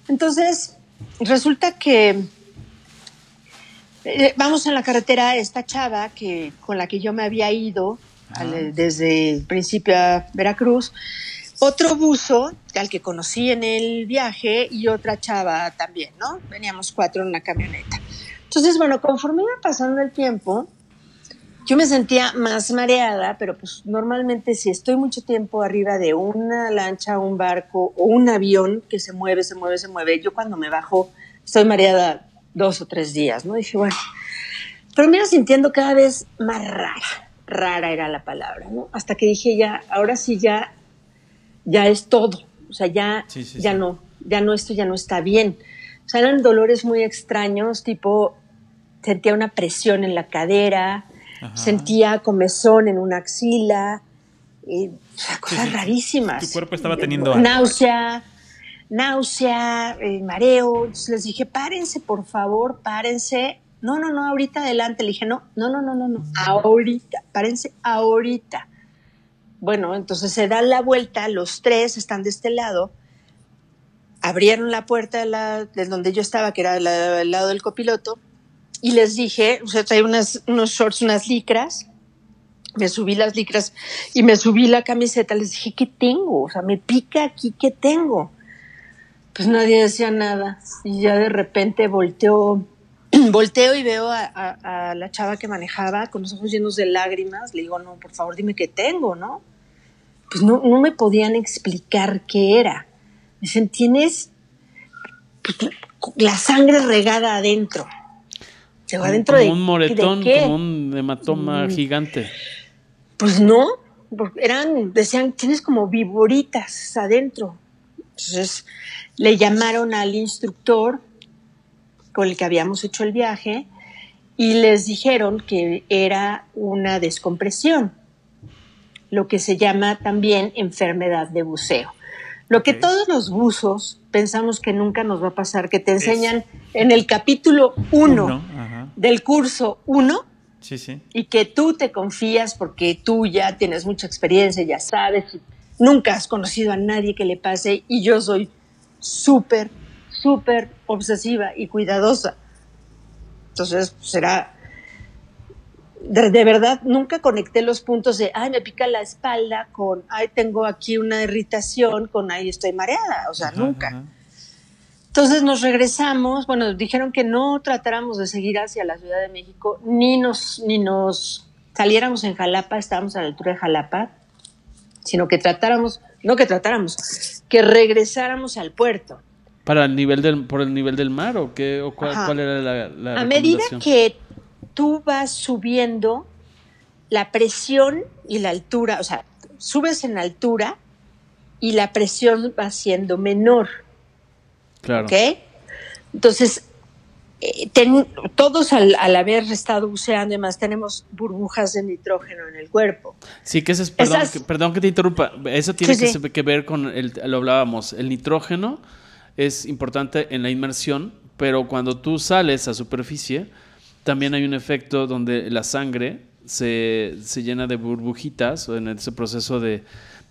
Entonces, resulta que eh, vamos en la carretera esta chava que con la que yo me había ido al- desde el principio a Veracruz, otro buzo al que conocí en el viaje y otra chava también, ¿no? Veníamos cuatro en una camioneta. Entonces, bueno, conforme iba pasando el tiempo, yo me sentía más mareada, pero pues normalmente si estoy mucho tiempo arriba de una lancha, un barco o un avión que se mueve, se mueve, se mueve, yo cuando me bajo estoy mareada dos o tres días, ¿no? Dije, bueno, pero me iba sintiendo cada vez más rara, rara era la palabra, ¿no? Hasta que dije ya, ahora sí ya, ya es todo, o sea, ya, Sí, sí, ya sí. no, ya no, esto ya no está bien. O sea, eran dolores muy extraños, tipo, sentía una presión en la cadera, Ajá. sentía comezón en una axila, y, o sea, cosas rarísimas. tu cuerpo estaba teniendo algo. Náusea, eh, mareo. Entonces les dije, párense, por favor, párense. No, no, no, ahorita adelante. Le dije, no, no, no, no, no, no, ahorita, párense ahorita. Bueno, entonces se dan la vuelta, los tres están de este lado, abrieron la puerta de, la, de donde yo estaba, que era la- lado del copiloto, y les dije, o sea, traía unas, unos shorts, unas licras, me subí las licras y me subí la camiseta, les dije, ¿qué tengo? O sea, me pica aquí, ¿qué tengo? Pues nadie decía nada, y ya de repente volteo, volteo y veo a, a- a la chava que manejaba con los ojos llenos de lágrimas, le digo, no, por favor, dime qué tengo, ¿no? Pues no, no me podían explicar qué era. Me dicen, tienes pues, la sangre regada adentro. Digo, Como- ¿adentro como de, un moretón, de qué? como un hematoma Mm. gigante. Pues no, eran, decían, tienes como viboritas adentro. Entonces le llamaron al instructor con el que habíamos hecho el viaje y les dijeron que era una descompresión, lo que se llama también enfermedad de buceo. Lo que todos los buzos pensamos que nunca nos va a pasar, que te enseñan en el capítulo 1 Uno, ajá. del curso 1, Sí, sí. y que tú te confías porque tú ya tienes mucha experiencia, ya sabes, y nunca has conocido a nadie que le pase y yo soy súper, súper obsesiva y cuidadosa. Entonces, será... De, de verdad, nunca conecté los puntos de, ay, me pica la espalda con, ay, tengo aquí una irritación, con, ay, estoy mareada. O sea, Ajá, nunca. ajá. Entonces nos regresamos, bueno, dijeron que no tratáramos de seguir hacia la Ciudad de México, ni nos, ni nos saliéramos en Jalapa, estábamos a la altura de Jalapa, sino que tratáramos, no que tratáramos, que regresáramos al puerto. ¿Para el nivel del, por el nivel del mar o qué? O cuál, era la, la A medida que tú vas subiendo la presión y la altura, o sea, subes en altura y la presión va siendo menor, Claro. ¿ok? Entonces, eh, ten- todos al, al haber estado buceando y demás tenemos burbujas de nitrógeno en el cuerpo. Sí, que ese es, perdón, Esas- que, perdón que te interrumpa, eso tiene Sí, que, sí. se- que ver con, el, lo hablábamos, el nitrógeno es importante en la inmersión, pero cuando tú sales a superficie, también hay un efecto donde la sangre se, se llena de burbujitas o en ese proceso de,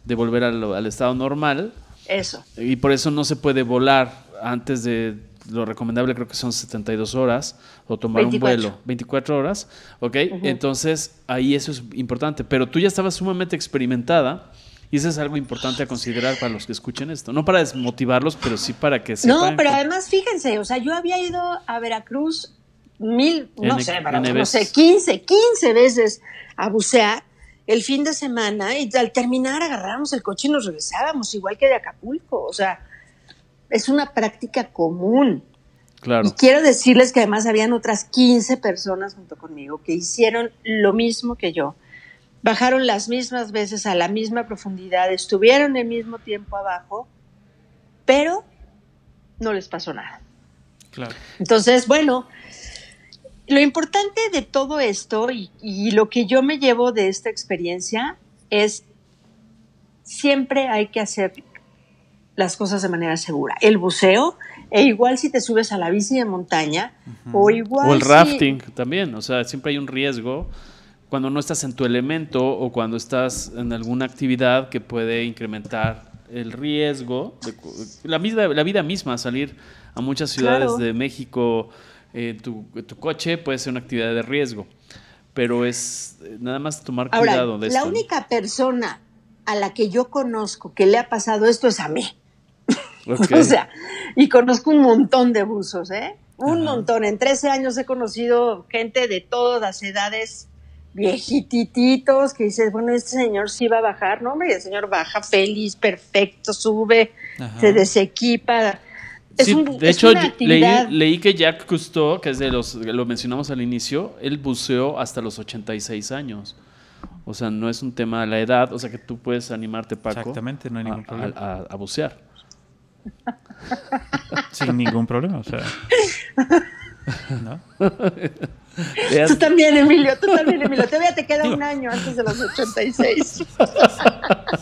de volver al, al estado normal Eso. y por eso no se puede volar antes de lo recomendable creo que son 72 horas o tomar 24. un vuelo. 24 horas ok entonces ahí eso es importante. Pero tú ya estabas sumamente experimentada y eso es algo importante a considerar para los que escuchen esto. No para desmotivarlos pero sí para que sepan No, pero además fíjense, o sea, yo había ido a Veracruz mil, no N- sé, pero, no sé, 15, 15 veces a bucear el fin de semana y al terminar agarrábamos el coche y nos regresábamos, igual que de Acapulco, o sea, es una práctica común. claro Y quiero decirles que además habían otras 15 personas junto conmigo que hicieron lo mismo que yo. Bajaron las mismas veces a la misma profundidad, estuvieron el mismo tiempo abajo, pero no les pasó nada. Claro. Entonces, bueno, lo importante de todo esto y, y lo que yo me llevo de esta experiencia es siempre hay que hacer las cosas de manera segura. El buceo, e igual si te subes a la bici de montaña, o igual o el si- rafting también o sea siempre hay un riesgo cuando no estás en tu elemento o cuando estás en alguna actividad que puede incrementar el riesgo de la vida la vida misma salir a muchas ciudades Claro. de México eh, tu, tu coche puede ser una actividad de riesgo pero es eh, nada más tomar Ahora, cuidado de la esto ¿no? única persona a la que yo conozco que le ha pasado esto es a mí. O sea, y conozco un montón de buzos, ¿eh? Un Ajá. montón. En 13 años he conocido gente de todas las edades, viejitititos, que dices, bueno, este señor sí va a bajar. No, hombre, el señor baja feliz, perfecto, sube, Ajá. se desequipa. Es Sí, un- de hecho, leí, leí que Jacques Cousteau, que es de los, lo mencionamos al inicio, él buceó hasta los 86 años. O sea, no es un tema de la edad, o sea que tú puedes animarte, Paco, Exactamente, no hay ningún a, problema. a- a- a bucear. Sin ningún problema. O sea, ¿no? Tú también, Emilio, tú también, Emilio. Todavía te queda Digo- un año antes de los 86.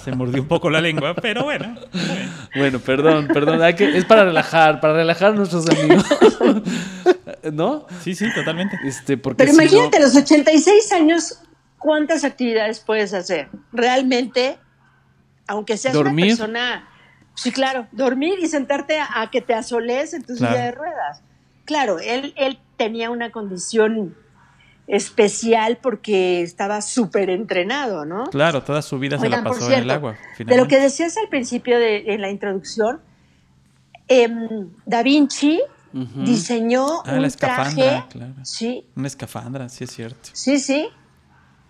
Se mordió un poco la lengua, pero bueno. Bueno, perdón, perdón, hay que, es para relajar, para relajar a nuestros amigos. ¿No? Sí, sí, totalmente. Este, porque Pero si no- imagínate, a los 86 años, ¿cuántas actividades puedes hacer? Realmente, aunque seas Dormir. una persona... Sí, claro, dormir y sentarte a, a que te asoles en tu Claro. silla de ruedas. Claro, él, él tenía una condición especial porque estaba súper entrenado, ¿no? Claro, toda su vida se la pasó en el agua. De lo que decías al principio de, en la introducción, em, Da Vinci Ujú. diseñó Ah, un la escafandra, traje, claro. sí, Una escafandra, sí es cierto. Sí, sí.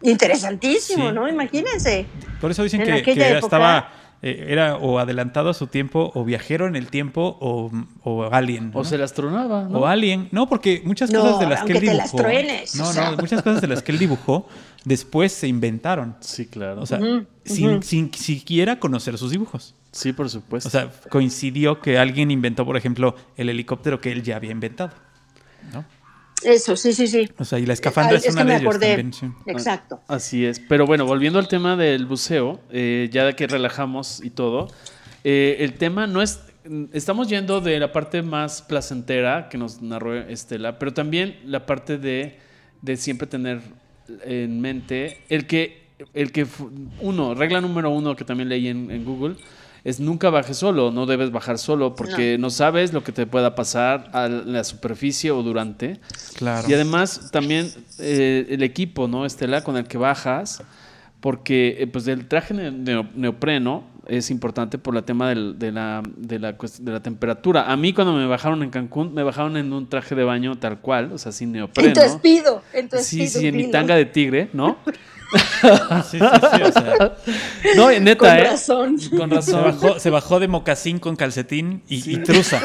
Interesantísimo, Sí. ¿no? Imagínense. Por eso dicen En que época- estaba, eh, era o adelantado a su tiempo, o viajero en el tiempo, o, o alien. ¿no? O se las tronaba, ¿no? O alien. No, porque muchas No, cosas de las que él aunque te las dibujó. truenes, no, o sea. no, muchas cosas de las que él dibujó después se inventaron. Sí, claro. O sea, sin, sin siquiera conocer sus dibujos. sí, por supuesto. O sea, coincidió que alguien inventó, por ejemplo, el helicóptero que él ya había inventado. ¿no? Eso, sí, sí, sí. O sea, y la escafandra Ay, es, una que me de ellos acordé. también. sí. Exacto. Así es. Pero bueno, volviendo al tema del buceo, eh, ya que relajamos y todo, eh, el tema no es. Estamos yendo de la parte más placentera que nos narró Estela, pero también la parte de, de siempre tener en mente el que, el que, fu- uno, regla número uno que también leí en, en Google, es nunca bajes solo, no debes bajar solo porque no, sabes lo que te pueda pasar a la superficie o durante. Claro. Y además también eh, el equipo, ¿no? Estela, con el que bajas, porque eh, pues el traje ne- neo- neopreno es importante por el tema del- de, la, de, la, de la temperatura. A mí cuando me bajaron en Cancún, me bajaron en un traje de baño tal cual, o sea, sin neopreno. En tu espido, en tu Sí, espido. sí, en mi tanga de tigre, ¿no? Sí, sí, sí, o sea, No, neta, Con ¿eh? razón. Con se, razón. bajó, se bajó de mocasín con calcetín y, y truza.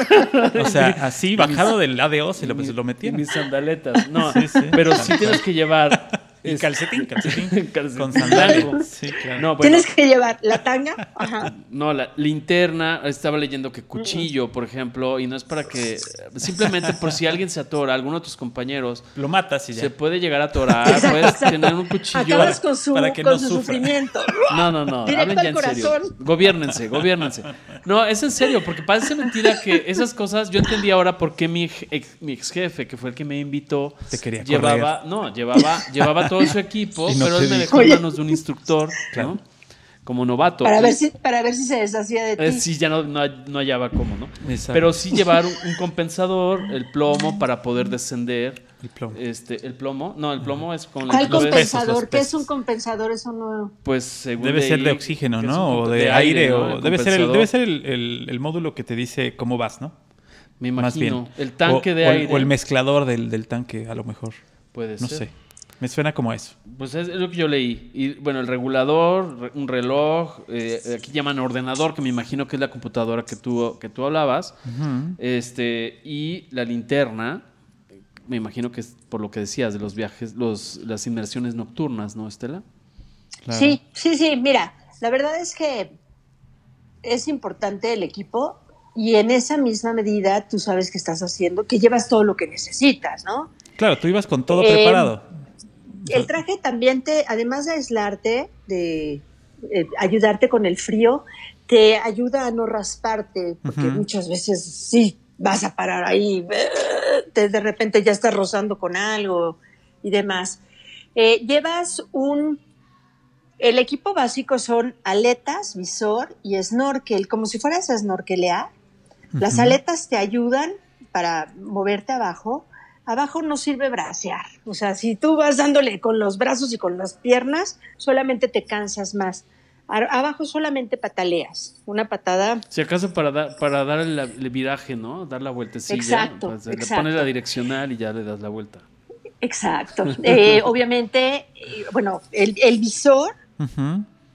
O sea, así bajado del ADO se lo, se lo metieron. mis sandaletas. No, Sí, sí. pero sí tienes que llevar. Y es- calcetín, calcetín. Calcetín Con sandalias. Sí, claro. No, bueno, Tienes que llevar la tanga. Ajá. no, la linterna, estaba leyendo que cuchillo, por ejemplo, y no es para que, simplemente por si alguien se atora, alguno de tus compañeros, Lo matas y ya. se puede llegar a atorar, puedes tener un cuchillo. Acabas con su, para que con no su sufrimiento. No, no, no, Directo hablen ya al en serio. corazón. Gobiernense, gobiernense. No, es en serio, porque parece mentira que esas cosas, yo entendí ahora por qué mi ex, mi ex jefe, que fue el que me invitó, Te quería llevaba, no, llevaba, llevaba todo su equipo, no pero él me dejó en manos de un instructor, Claro. ¿no? Como novato. Para ver si, para ver si se deshacía de ti. eh, sí, ya no, no, no hallaba cómo, ¿no? Exacto. Pero sí llevar un, un compensador, el plomo para poder descender. El plomo. Este, el plomo, no, el plomo es con ¿Cuál compensador? los ¿Qué es un compensador? Eso no. Pues según Debe ser de oxígeno, ¿no? O de, aire, ¿no? o debe ser, el, debe ser el, el- el módulo que te dice cómo vas, ¿no? Me Más imagino. bien. El tanque O- de o el- aire. O el mezclador del, del tanque, a lo mejor. Puede No ser. sé. Me suena como eso. Pues es, es lo que yo leí. Y bueno, el regulador, re- un reloj, eh, aquí llaman ordenador, que me imagino que es la computadora que tú, que tú hablabas. Este, y la linterna, me imagino que es por lo que decías de los viajes, los, las inmersiones nocturnas, ¿no, Estela? Claro. Sí, sí, sí. Mira, la verdad es que es importante el equipo y en esa misma medida tú sabes que estás haciendo, que llevas todo lo que necesitas, ¿no? Claro, tú ibas con todo Eh, preparado. El traje también te, además de aislarte, de eh, ayudarte con el frío, te ayuda a no rasparte, porque muchas veces sí vas a parar ahí, te- de repente ya estás rozando con algo y demás. Eh, llevas un... El equipo básico son aletas, visor y snorkel, como si fueras a snorkelear. Las aletas te ayudan para moverte abajo. Abajo no sirve bracear. O sea, si tú vas dándole con los brazos y con las piernas, solamente te cansas más. Abajo solamente pataleas. Una patada. Si acaso para, dar para dar el, el viraje, ¿no? Dar la vueltecilla. Exacto, pues, Le exacto. pones la direccional y ya le das la vuelta. Exacto. Eh, obviamente, eh, bueno, el, el visor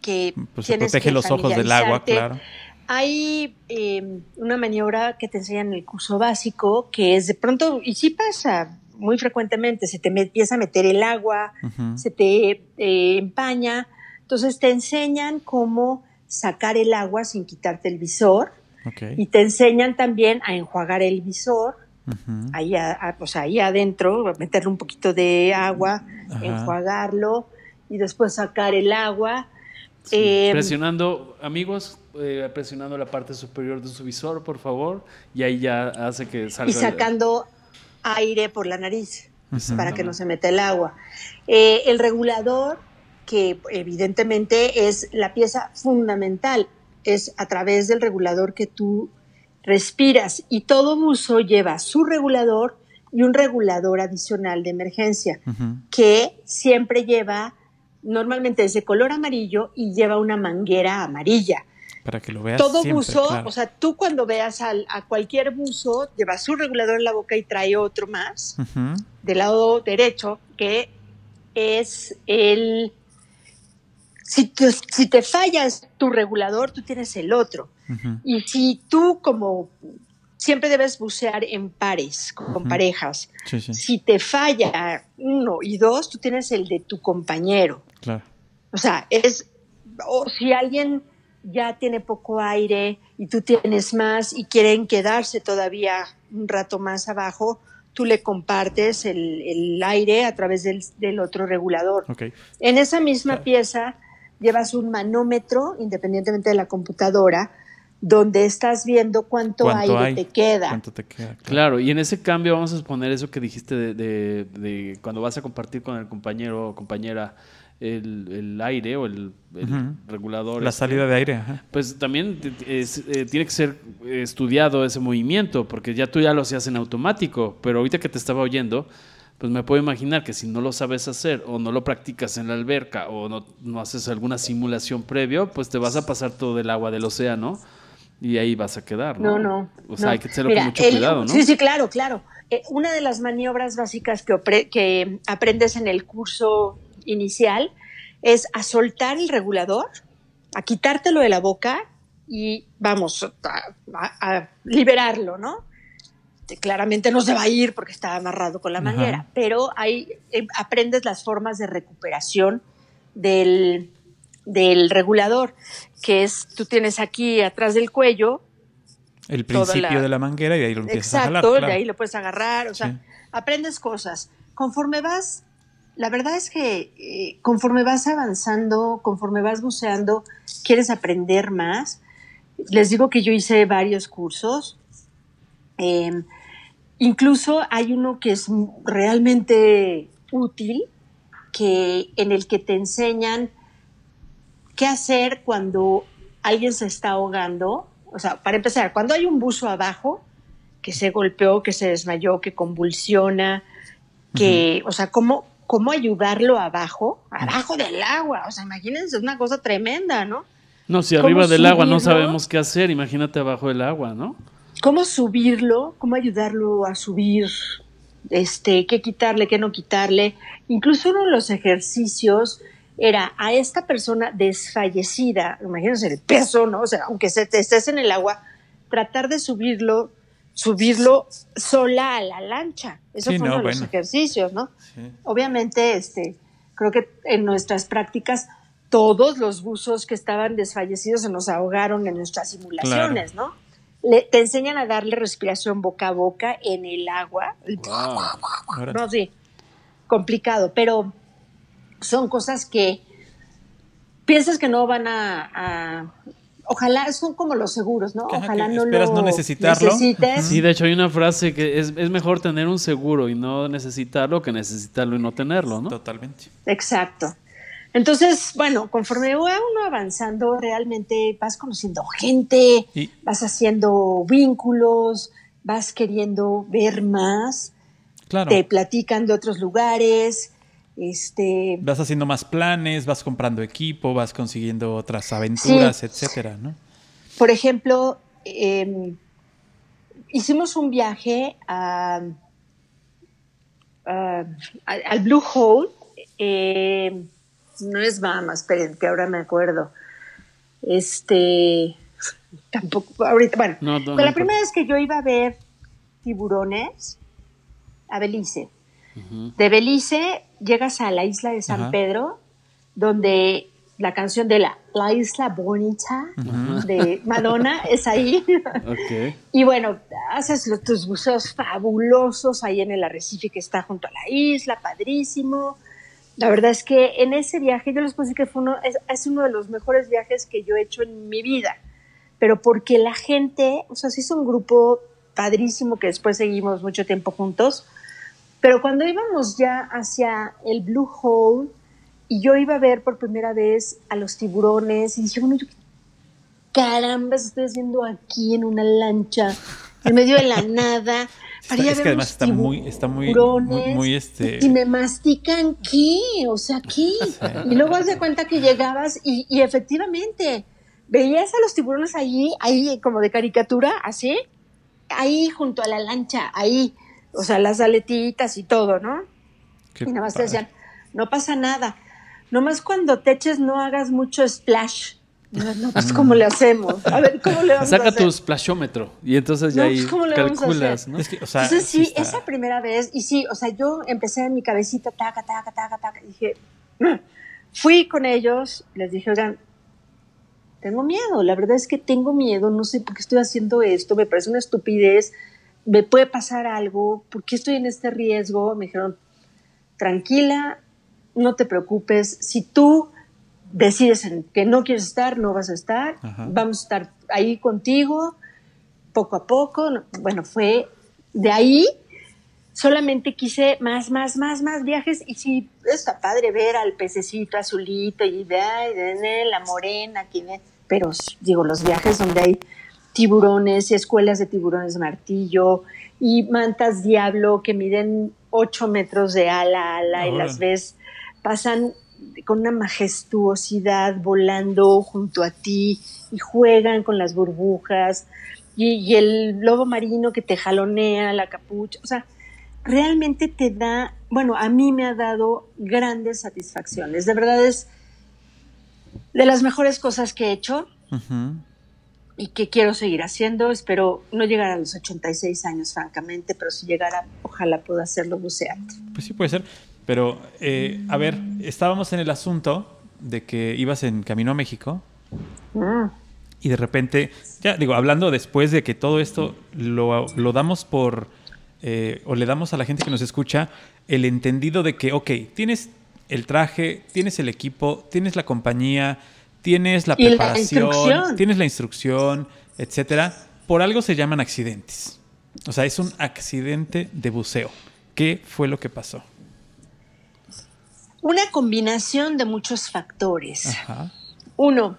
que Pues se protege que los ojos del agua, claro. Hay eh, una maniobra que te enseñan en el curso básico que es de pronto, y sí pasa muy frecuentemente, se te empieza a meter el agua, se te eh, empaña, entonces te enseñan cómo sacar el agua sin quitarte el visor y te enseñan también a enjuagar el visor, ahí, a- a- ahí adentro, meterle un poquito de agua, enjuagarlo y después sacar el agua. Eh, presionando, amigos, eh, presionando la parte superior de su visor, por favor, y ahí ya hace que salga. y sacando aire por la nariz para que no se meta el agua. Eh, el regulador, que evidentemente es la pieza fundamental, es a través del regulador que tú respiras y todo buzo lleva su regulador y un regulador adicional de emergencia que siempre lleva, normalmente es de color amarillo y lleva una manguera amarilla. Para que lo veas Todo siempre, buzo, claro. o sea, tú cuando veas al- a cualquier buzo, lleva su regulador en la boca y trae otro más del lado derecho, que es el... Si, te- si te fallas tu regulador, tú tienes el otro. Y si tú como siempre debes bucear en pares, con parejas, Sí, sí, si te falla uno y dos, tú tienes el de tu compañero. Claro. O sea, es, o si alguien ya tiene poco aire y tú tienes más y quieren quedarse todavía un rato más abajo, tú le compartes el, el aire a través del, del otro regulador. Ok. En esa misma Claro. pieza llevas un manómetro, independientemente de la computadora, donde estás viendo cuánto, ¿Cuánto aire hay? te queda. ¿Cuánto te queda? Claro. Claro, y en ese cambio vamos a exponer eso que dijiste de, de- de cuando vas a compartir con el compañero o compañera el, el aire o el, el Ujú. regulador. La este, salida de aire, ajá. Pues también es, eh, tiene que ser estudiado ese movimiento, porque ya tú ya lo hacías en automático, pero ahorita que te estaba oyendo, pues me puedo imaginar que si no lo sabes hacer o no lo practicas en la alberca o no, no haces alguna simulación previo, pues te vas a pasar todo el agua del océano y ahí vas a quedar, ¿no? No, no. O sea, no. hay que hacerlo Mira, con mucho el- cuidado, ¿no? Sí, sí, claro, claro. Eh, una de las maniobras básicas que, que aprendes en el curso inicial es a soltar el regulador, a quitártelo de la boca y vamos a, a- a liberarlo, ¿no? Claramente no se va a ir porque está amarrado con la Ajá. manguera, pero ahí eh, aprendes las formas de recuperación del, del regulador, que es, tú tienes aquí atrás del cuello, El principio la- de la manguera y ahí lo empiezas a Exacto, jalar. de ahí lo puedes agarrar, o sea, Sí. aprendes cosas. Conforme vas, la verdad es que eh, conforme vas avanzando, conforme vas buceando, quieres aprender más. Les digo que yo hice varios cursos. Eh, incluso hay uno que es realmente útil, que, en el que te enseñan qué hacer cuando alguien se está ahogando. O sea, para empezar, cuando hay un buzo abajo que se golpeó, que se desmayó, que convulsiona, que, o sea, cómo, cómo ayudarlo abajo, abajo del agua. O sea, imagínense, es una cosa tremenda, ¿no? No, si ¿Cómo arriba del agua no sabemos qué hacer, imagínate abajo del agua, ¿no? cómo subirlo, cómo ayudarlo a subir, este, qué quitarle, qué no quitarle. Incluso uno de los ejercicios era a esta persona desfallecida, imagínense el peso, ¿no? O sea, aunque estés en el agua, tratar de subirlo, subirlo sola a la lancha. Eso Sí, fue no, uno de los ejercicios, ¿no? Sí. Obviamente, este, creo que en nuestras prácticas todos los buzos que estaban desfallecidos se nos ahogaron en nuestras simulaciones, ¿no? Le- te enseñan a darle respiración boca a boca en el agua. No, sí, complicado, pero son cosas que piensas que no van a, a- ojalá son como los seguros, ¿no? Ojalá que no esperas lo no necesitarlo. necesites. Sí, de hecho hay una frase que es, es mejor tener un seguro y no necesitarlo que necesitarlo y no tenerlo, ¿no? Totalmente. Exacto. Entonces, bueno, conforme va uno avanzando, realmente vas conociendo gente, Y- vas haciendo vínculos, vas queriendo ver más, Claro. te platican de otros lugares, este, Vas haciendo más planes, vas comprando equipo, vas consiguiendo otras aventuras, etcétera, ¿no? por ejemplo, eh, hicimos un viaje a, a- al al Blue Hole, eh, no es Bahamas, esperen, que ahora me acuerdo. Este, tampoco, ahorita, bueno, No, no, pero no la primera vez que yo iba a ver tiburones a Belice. De Belice llegas a la isla de San. Pedro, donde la canción de la, la Isla Bonita de Madonna es ahí. Y bueno, haces los, tus buceos fabulosos ahí en el arrecife que está junto a la isla, padrísimo. La verdad es que en ese viaje, yo les puedo decir que fue uno, es, es uno de los mejores viajes que yo he hecho en mi vida. Pero porque la gente, o sea, sí es un grupo padrísimo que después seguimos mucho tiempo juntos. Pero cuando íbamos ya hacia el Blue Hole y yo iba a ver por primera vez a los tiburones y dije, bueno, yo caramba estoy haciendo aquí en una lancha en medio de la nada. para es ver que además los está muy, está muy, muy, este. Y me mastican qué, o sea, qué. Y luego haz de cuenta que llegabas y, y efectivamente veías a los tiburones allí, ahí como de caricatura, así, ahí junto a la lancha, ahí, o sea, las aletitas y todo, ¿no? qué y nada más te decían, no pasa nada. Nomás cuando te eches no hagas mucho splash. No, no, pues ¿cómo le hacemos? A ver, ¿cómo le vamos a Saca hacer? tu splashómetro y entonces ya No, ahí pues, ¿cómo le vamos a calculas? ¿no? Es que, o sea, Entonces sí, está- esa primera vez, y sí, o sea, yo empecé en mi cabecita, taca, taca, taca, taca, y dije, "Mm". fui con ellos, les dije, oigan, tengo miedo, la verdad es que tengo miedo, no sé por qué estoy haciendo esto, me parece una estupidez, me puede pasar algo, ¿por qué estoy en este riesgo? Me dijeron, tranquila, no te preocupes, si tú decides en que no quieres estar, no vas a estar, Ajá. vamos a estar ahí contigo, poco a poco, no- bueno, fue de ahí, solamente quise más, más, más, más viajes y sí, está padre ver al pececito azulito y de, de, de, la morena, que pero digo, los viajes donde hay tiburones y escuelas de tiburones de martillo y mantas diablo que miden 8 metros de ala a ala y las ves, pasan con una majestuosidad volando junto a ti y juegan con las burbujas y, y el lobo marino que te jalonea la capucha, o sea, realmente te da, bueno, a mí me ha dado grandes satisfacciones, de verdad es, de las mejores cosas que he hecho. Y que quiero seguir haciendo. Espero no llegar a los 86 años, francamente, pero si llegara, ojalá pueda hacerlo buceando. Pues sí puede ser. Pero, eh, a ver, estábamos en el asunto de que ibas en camino a México Mm. y de repente, ya digo, hablando después de que todo esto lo, lo damos por, eh, o le damos a la gente que nos escucha el entendido de que, ok, tienes el traje, tienes el equipo, tienes la compañía, tienes la preparación, tienes la instrucción, etcétera. Por algo se llaman accidentes. O sea, es un accidente de buceo. ¿Qué fue lo que pasó? Una combinación de muchos factores. Ajá. Uno,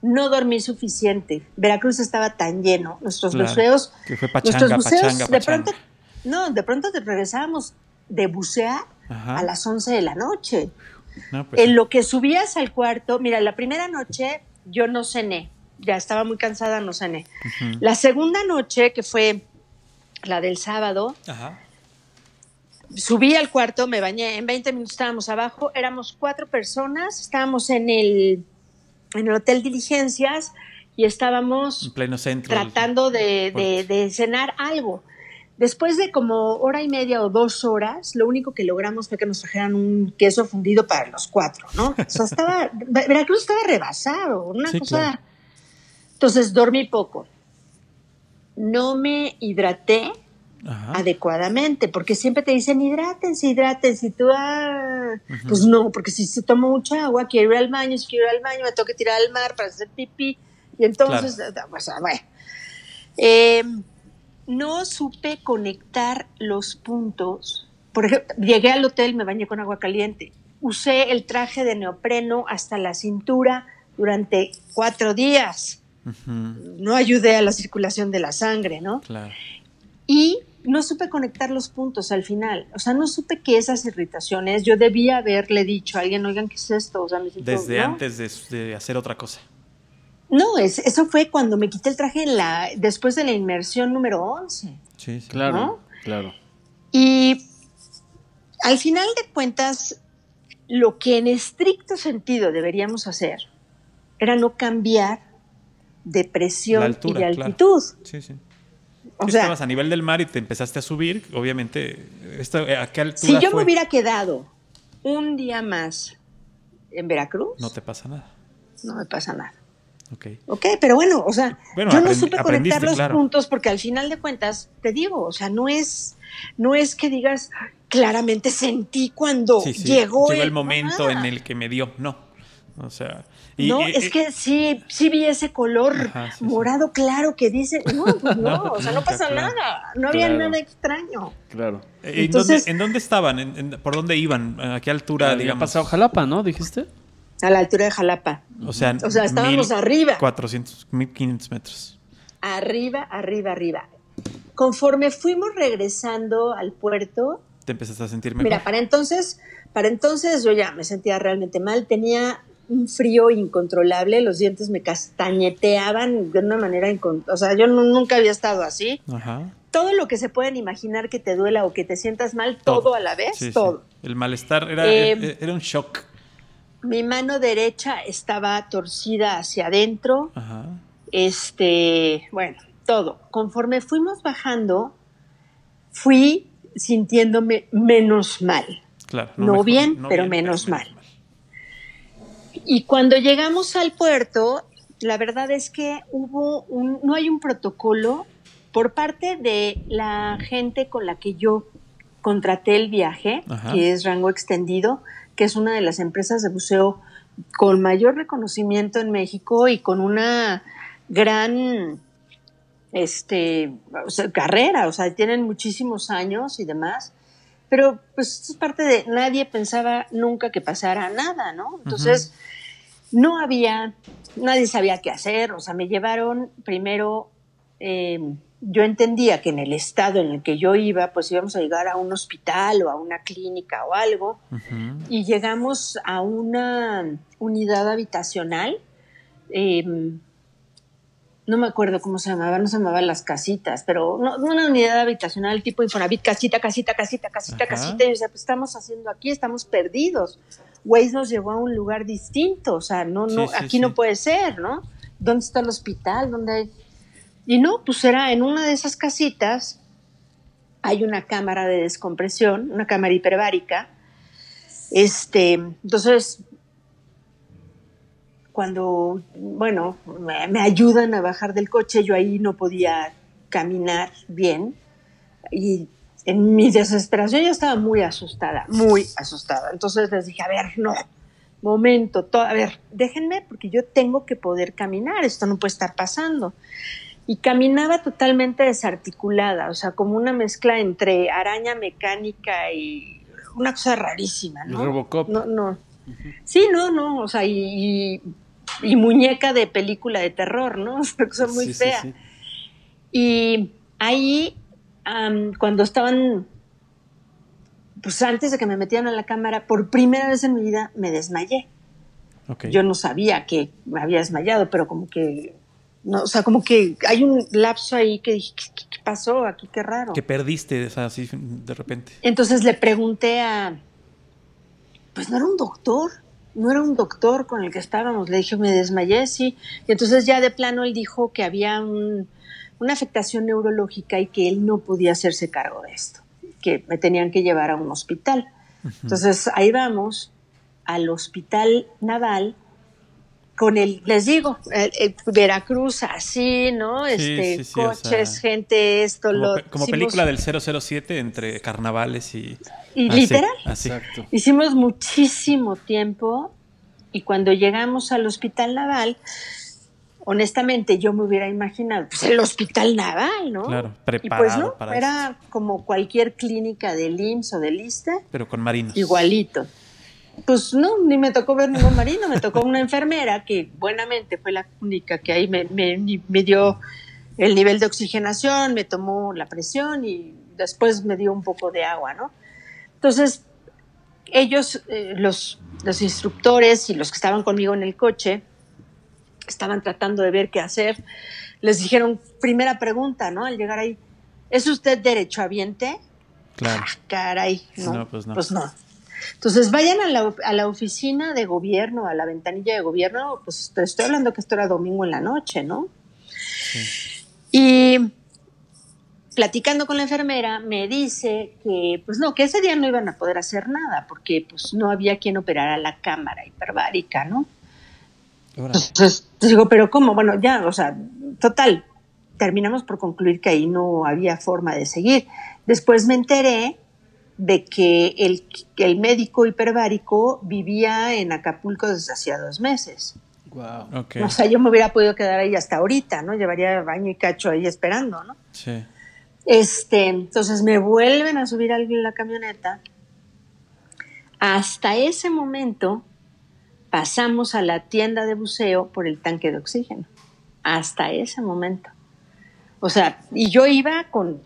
no dormí suficiente. Veracruz estaba tan lleno. Nuestros Claro, buceos. que fue pachanga, nuestros buceos, pachanga, de pachanga. pronto. No, de pronto te regresábamos de bucear Ajá. a las 11 de la noche. No, pues en sí. lo que subías al cuarto, mira, la primera noche yo no cené. Ya estaba muy cansada, no cené. La segunda noche, que fue la del sábado, Ajá. subí al cuarto, me bañé, en 20 minutos estábamos abajo, éramos cuatro personas, estábamos en el, en el Hotel Diligencias y En estábamos pleno centro. tratando de, de- Puerto. de cenar algo. Después de como hora y media o dos horas, lo único que logramos fue que nos trajeran un queso fundido para los cuatro, ¿no? O sea, estaba, Veracruz estaba rebasado, una Sí, cosa... claro. Entonces dormí poco. No me hidraté Ajá. adecuadamente, porque siempre te dicen hidrátense, hidrátense, y tú, ah, pues no, porque si se toma mucha agua, quiero ir al baño, si quiero ir al baño, me tengo que tirar al mar para hacer pipí, y entonces, pues, ah, bueno. Eh, no supe conectar los puntos. Por ejemplo, llegué al hotel, me bañé con agua caliente, usé el traje de neopreno hasta la cintura durante cuatro días. No ayudé a la circulación de la sangre, ¿no? Claro. Y no supe conectar los puntos al final. O sea, no supe que esas irritaciones, yo debía haberle dicho a alguien, oigan, ¿qué es esto? O sea, me siento- Desde ¿no? antes de, de hacer otra cosa. No, es, eso fue cuando me quité el traje en la, después de la inmersión número 11. Sí, sí. Claro, ¿No? claro. Y al final de cuentas, lo que en estricto sentido deberíamos hacer era no cambiar de presión altura, y de claro. altitud. Sí, sí. O sea, estabas a nivel del mar y te empezaste a subir, obviamente, esto, ¿a qué altura si yo fue? me hubiera quedado un día más en Veracruz, No te pasa nada. no me pasa nada. Ok. Ok, pero bueno, o sea, Bueno, yo no supe conectar los claro. puntos porque al final de cuentas, te digo, o sea, no es, no es que digas, claramente sentí cuando Sí, sí. llegó, el momento Ah. en el que me dio. No. O sea. y- no, y- es y- que sí, sí vi ese color Ajá, sí, sí. morado claro que dice, no, pues no, o sea, no pasa claro. nada, no había Claro. nada extraño. Claro. ¿En, entonces- dónde, en dónde estaban? ¿En- en- por dónde iban? ¿A qué altura, Había digamos? pasado Jalapa, ¿no? ¿Dijiste? A la altura de Jalapa, O sea, O sea, estábamos arriba. 400, 1500 metros. arriba, arriba, arriba. Conforme fuimos regresando al puerto, Te empezaste a sentir mejor. Mira, para entonces, para entonces yo ya me sentía realmente mal, tenía un frío incontrolable, los dientes me castañeteaban de una manera incon- o sea, yo nu- nunca había estado así. Ajá. Todo lo que se pueden imaginar que te duela o que te sientas mal, todo, a la vez, Sí, sí. todo. El malestar era, Eh, era un shock. Mi mano derecha estaba torcida hacia adentro, Ajá. este, bueno, todo. Conforme fuimos bajando, fui sintiéndome menos mal. Claro. No bien, pero menos mal. Y cuando llegamos al puerto, la verdad es que hubo un, no hay un protocolo por parte de la gente con la que yo contraté el viaje, Ajá. que es Rango Extendido, que es una de las empresas de buceo con mayor reconocimiento en México y con una gran este, o sea, carrera, o sea, tienen muchísimos años y demás, pero pues esto es parte de nadie pensaba nunca que pasara nada, ¿no? Entonces, no había, nadie sabía qué hacer, o sea, me llevaron primero, eh, yo entendía que en el estado en el que yo iba, pues íbamos a llegar a un hospital o a una clínica o algo, y llegamos a una unidad habitacional. eh, no me acuerdo cómo se llamaba, no se llamaban las casitas, pero no, una unidad habitacional tipo Infonavit, casita, casita, casita, casita, Ajá. casita. Y yo decía, pues estamos haciendo aquí, estamos perdidos. Waze nos llevó a un lugar distinto, o sea, no, no, Sí, sí, aquí sí. no puede ser, ¿no? ¿Dónde está el hospital? ¿Dónde hay? Y no, pues era en una de esas casitas, hay una cámara de descompresión, una cámara hiperbárica. Este, entonces, cuando, bueno, me, me ayudan a bajar del coche, yo ahí no podía caminar bien. Y en mi desesperación yo estaba muy asustada, muy asustada. Entonces les dije, a ver, no, momento, to- a ver, déjenme porque yo tengo que poder caminar, esto no puede estar pasando. Y caminaba totalmente desarticulada, o sea, como una mezcla entre araña mecánica y una cosa rarísima, ¿no? Robocop. No, no. Sí, no, no, o sea, y, muñeca de película de terror, ¿no? Es una cosa muy Sí, sí, fea. sí. Y ahí, cuando estaban, pues antes de que me metieran a la cámara, por primera vez en mi vida me desmayé. Ok. Yo no sabía que me había desmayado, pero como que, no, o sea, como que hay un lapso ahí que dije, ¿qué, pasó aquí? Qué raro. Que perdiste, o sea, así de repente. Entonces le pregunté a, pues no era un doctor, no era un doctor con el que estábamos. Le dije, me desmayé, sí. Y entonces ya de plano él dijo que había un- una afectación neurológica y que él no podía hacerse cargo de esto, que me tenían que llevar a un hospital. Entonces ahí vamos al hospital naval con el, les digo, el- el Veracruz así, ¿no? Este, sí, sí, o coches, sea, gente, esto, Como, lo. como hicimos- película del 007 entre carnavales y... Y así, literal. Así. Exacto. Hicimos muchísimo tiempo y cuando llegamos al hospital naval, honestamente yo me hubiera imaginado, pues el hospital naval, ¿no? Claro, y pues preparado no, para era como cualquier clínica del IMSS o del ISSSTE, Pero con marinos. igualito. Pues no, ni me tocó ver ningún marino, me tocó una enfermera que buenamente fue la única que ahí me, me- me dio el nivel de oxigenación, me tomó la presión y después me dio un poco de agua, ¿no? Entonces, ellos, eh, los, los instructores y los que estaban conmigo en el coche, estaban tratando de ver qué hacer. Les dijeron, primera pregunta, ¿no? Al llegar ahí, ¿es usted derechohabiente? Claro. Ah, caray, no. No, pues no. Pues no. Entonces vayan a la, a la oficina de gobierno, a la ventanilla de gobierno, pues te estoy hablando que esto era domingo en la noche, ¿no? Y platicando con la enfermera, me dice que, pues no, que ese día no iban a poder hacer nada, porque pues no había quien operara la cámara hiperbárica, ¿no? Entonces, digo, pero ¿cómo? Bueno, ya, o sea, total, terminamos por concluir que ahí no había forma de seguir. Después me enteré de que el, que el médico hiperbárico vivía en Acapulco desde hacía dos meses. Wow. O sea, yo me hubiera podido quedar ahí hasta ahorita, ¿no? Llevaría baño y cacho ahí esperando, ¿no? Sí. Este, entonces me vuelven a subir a la camioneta. Hasta ese momento pasamos a la tienda de buceo por el tanque de oxígeno. Hasta ese momento. O sea, y yo iba con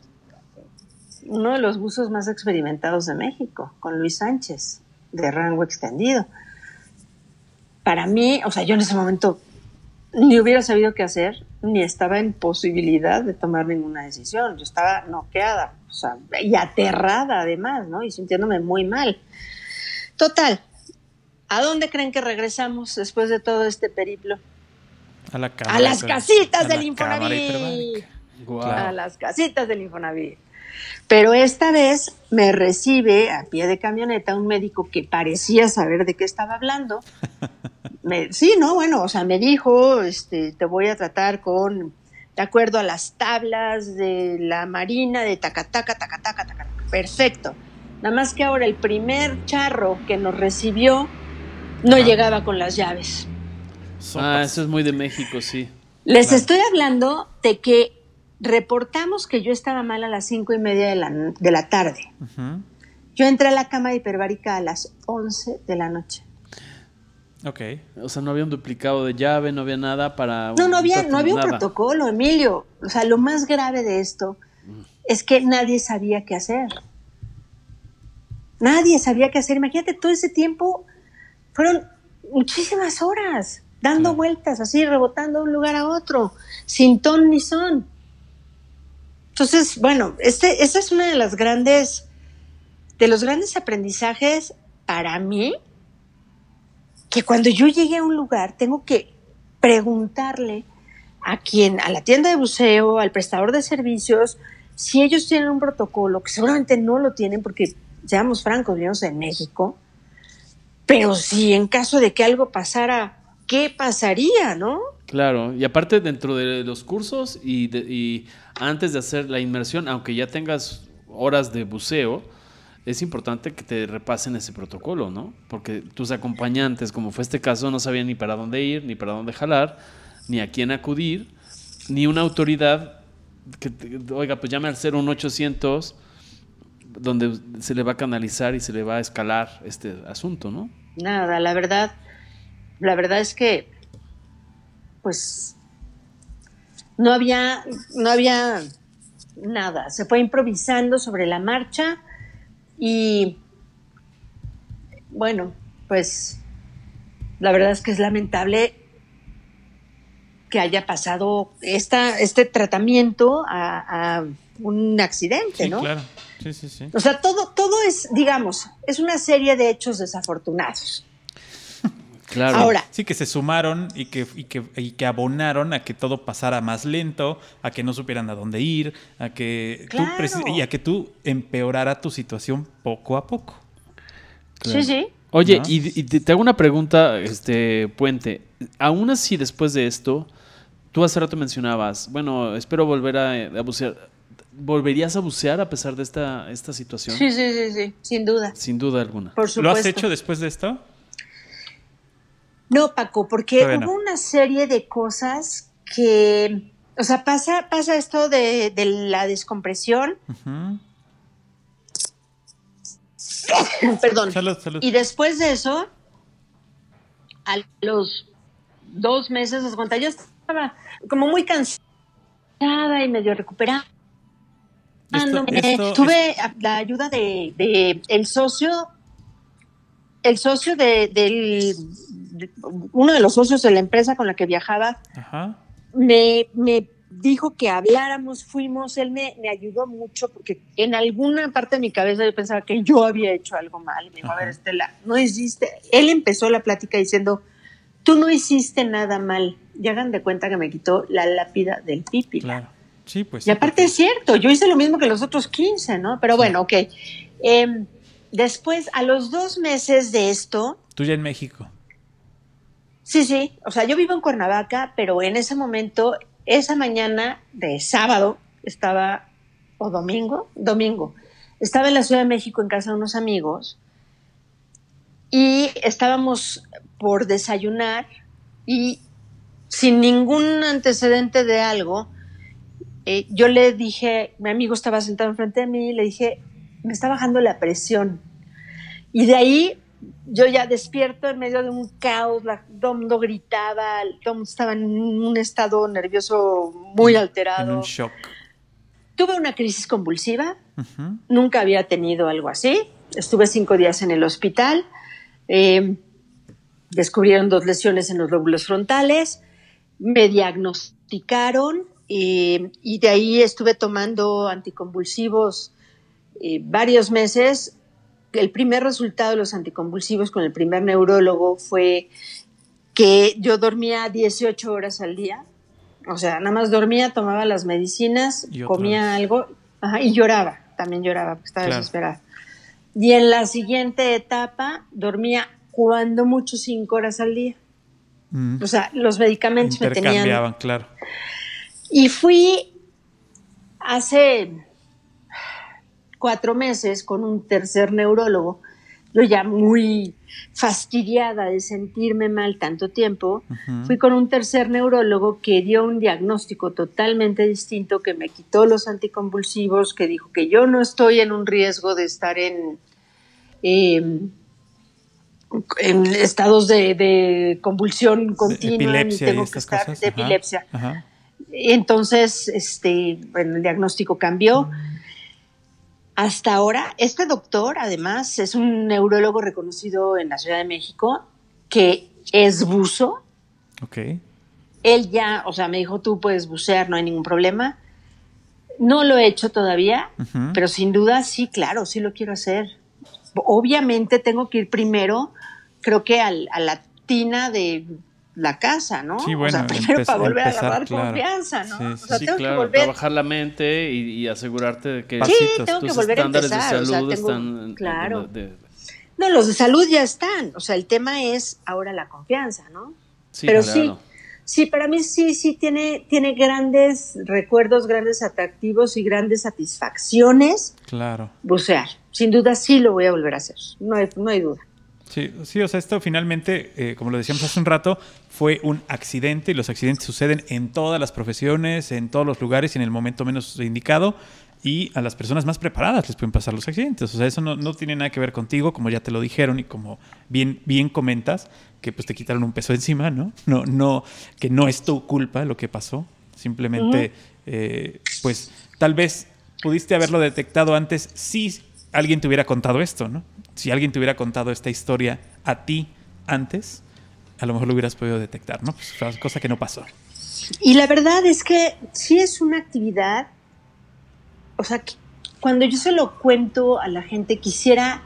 uno de los buzos más experimentados de México, con Luis Sánchez, de rango extendido. Para mí, o sea, yo en ese momento ni hubiera sabido qué hacer, ni estaba en posibilidad de tomar ninguna decisión. Yo estaba noqueada, o sea, y aterrada además, ¿no? Y sintiéndome muy mal. Total, ¿a dónde creen que regresamos después de todo este periplo? A la cámara. a las casitas a del la Infonavit. Wow. A las casitas del Infonavit. Pero esta vez me recibe a pie de camioneta un médico que parecía saber de qué estaba hablando. Me- sí, no, bueno, o sea, me dijo, este, te voy a tratar con, de acuerdo a las tablas de la Marina, de tacataca, tacataca, taca. Perfecto. Nada más que ahora el primer charro que nos recibió no llegaba con las llaves. Ah, eso es muy de México, sí. Les Claro. estoy hablando de que reportamos que yo estaba mal a las cinco y media de la, de la tarde. Yo entré a la cama hiperbárica a las 11 de la noche. Ok. O sea, no había un duplicado de llave, no había nada para. No, no había, un no había un nada. protocolo, Emilio. O sea, lo más grave de esto es que nadie sabía qué hacer. Nadie sabía qué hacer. Imagínate, todo ese tiempo fueron muchísimas horas dando vueltas, así, rebotando de un lugar a otro, sin ton ni son. Entonces, bueno, este, esta es una de las grandes, de los grandes aprendizajes para mí que cuando yo llegue a un lugar tengo que preguntarle a quien, a la tienda de buceo, al prestador de servicios, si ellos tienen un protocolo, que seguramente no lo tienen porque, seamos francos, vivimos en México, pero si en caso de que algo pasara, ¿qué pasaría, no? Claro, y aparte dentro de los cursos y, de- y antes de hacer la inmersión, aunque ya tengas horas de buceo, es importante que te repasen ese protocolo, ¿no? Porque tus acompañantes, como fue este caso, no sabían ni para dónde ir, ni para dónde jalar, ni a quién acudir, ni una autoridad que, oiga, pues llame al 01800 donde se le va a canalizar y se le va a escalar este asunto, ¿no? Nada, la verdad, la verdad es que, pues, no había, no había nada. Se fue improvisando sobre la marcha y, bueno, pues, la verdad es que es lamentable que haya pasado esta, este tratamiento a, a un accidente, Sí, ¿no? claro. Sí, sí, sí. O sea, todo, todo es, digamos, es una serie de hechos desafortunados. Claro. Ahora, Sí, que se sumaron y que, y, que, y que abonaron a que todo pasara más lento, a que no supieran a dónde ir, a que tú Claro. preci- y a que tú empeorara tu situación poco a poco. sí, sí. Oye, ¿No? y, y te te hago una pregunta, este Puente. Aún así, después de esto, tú hace rato mencionabas, bueno, espero volver a, a bucear. ¿Volverías a bucear a pesar de esta, esta situación? Sí, sí, sí, sí, sin duda. Sin duda alguna. Por supuesto. ¿Lo has hecho después de esto? No, Paco, porque Todavía hubo no. una serie de cosas que, o sea, pasa, pasa esto de, de la descompresión, perdón, Salud, salud. y después de eso, a los dos meses, os cuenta, yo estaba como muy cansada y medio recuperada. Esto- esto- Tuve la ayuda de, de el socio, el socio de, del, de- uno de los socios de la empresa con la que viajaba, Ajá. me, me dijo que habláramos, fuimos, él me, me ayudó mucho porque en alguna parte de mi cabeza yo pensaba que yo había hecho algo mal. Me dijo, a ver, Estela, no hiciste. Él empezó la plática diciendo, tú no hiciste nada mal. Y hagan de cuenta que me quitó la lápida del pipi. Claro. Sí, pues. Y sí, aparte es cierto, yo hice lo mismo que los otros 15, ¿no? Pero bueno, ok. Em, después, a los dos meses de esto, Tú ya en México. Sí, sí. O sea, yo vivo en Cuernavaca, pero en ese momento, esa mañana de sábado, estaba, o domingo, domingo, estaba en la Ciudad de México en casa de unos amigos y estábamos por desayunar y sin ningún antecedente de algo, eh, yo le dije, mi amigo estaba sentado enfrente de mí, le dije, me está bajando la presión. Y de ahí yo ya despierto en medio de un caos, la, todo el mundo gritaba, mundo estaba en un estado nervioso muy En alterado. un shock. Tuve una crisis convulsiva, nunca había tenido algo así. Estuve cinco días en el hospital. eh, descubrieron dos lesiones en los lóbulos frontales. Me diagnosticaron eh, y de ahí estuve tomando anticonvulsivos eh, varios meses. El primer resultado de los anticonvulsivos con el primer neurólogo fue que yo dormía 18 horas al día. O sea, nada más dormía, tomaba las medicinas, comía algo ajá, y lloraba. También lloraba porque estaba Claro. desesperada. Y en la siguiente etapa dormía cuando mucho cinco horas al día. Mm. O sea, los medicamentos me tenían claro. y fui hace cuatro meses con un tercer neurólogo, yo ya muy fastidiada de sentirme mal tanto tiempo, fui con un tercer neurólogo que dio un diagnóstico totalmente distinto, que me quitó los anticonvulsivos, que dijo que yo no estoy en un riesgo de estar en, eh, en estados de, de convulsión continua, ni tengo que estar cosas. de epilepsia. Ajá. Entonces, este, bueno, el diagnóstico cambió. Hasta ahora, este doctor, además, es un neurólogo reconocido en la Ciudad de México, que es buzo. Ok. Él ya, o sea, me dijo, tú puedes bucear, no hay ningún problema. No lo he hecho todavía, pero sin duda sí, claro, sí lo quiero hacer. Obviamente tengo que ir primero, creo que al- a la tina de la casa, ¿no? Sí, bueno, o sea, primero para volver empezar, a agarrar claro. confianza, ¿no? Sí, o sea, Sí, tengo que volver. trabajar la mente y, y asegurarte de que Sí, Sí, tengo que volver a estándares empezar. de o sea, salud tengo- están claro. de- de- No, los de salud ya están. O sea, el tema es ahora la confianza, ¿no? sí, Pero claro. sí, sí, para mí sí, sí tiene, tiene grandes recuerdos, grandes atractivos y grandes satisfacciones Claro. bucear. Sin duda sí lo voy a volver a hacer. No hay, no hay duda. Sí, sí, o sea, esto finalmente, eh, como lo decíamos hace un rato, fue un accidente y los accidentes suceden en todas las profesiones, en todos los lugares y en el momento menos indicado. Y a las personas más preparadas les pueden pasar los accidentes. O sea, eso no, no tiene nada que ver contigo, como ya te lo dijeron y como bien, bien comentas, que pues te quitaron un peso encima, ¿no? No, no, que no es tu culpa lo que pasó. Simplemente, eh, pues tal vez pudiste haberlo detectado antes si alguien te hubiera contado esto, ¿no? Si alguien te hubiera contado esta historia a ti antes, a lo mejor lo hubieras podido detectar, ¿no? Pues cosa que no pasó. Y la verdad es que sí es una actividad, o sea, que cuando yo se lo cuento a la gente, quisiera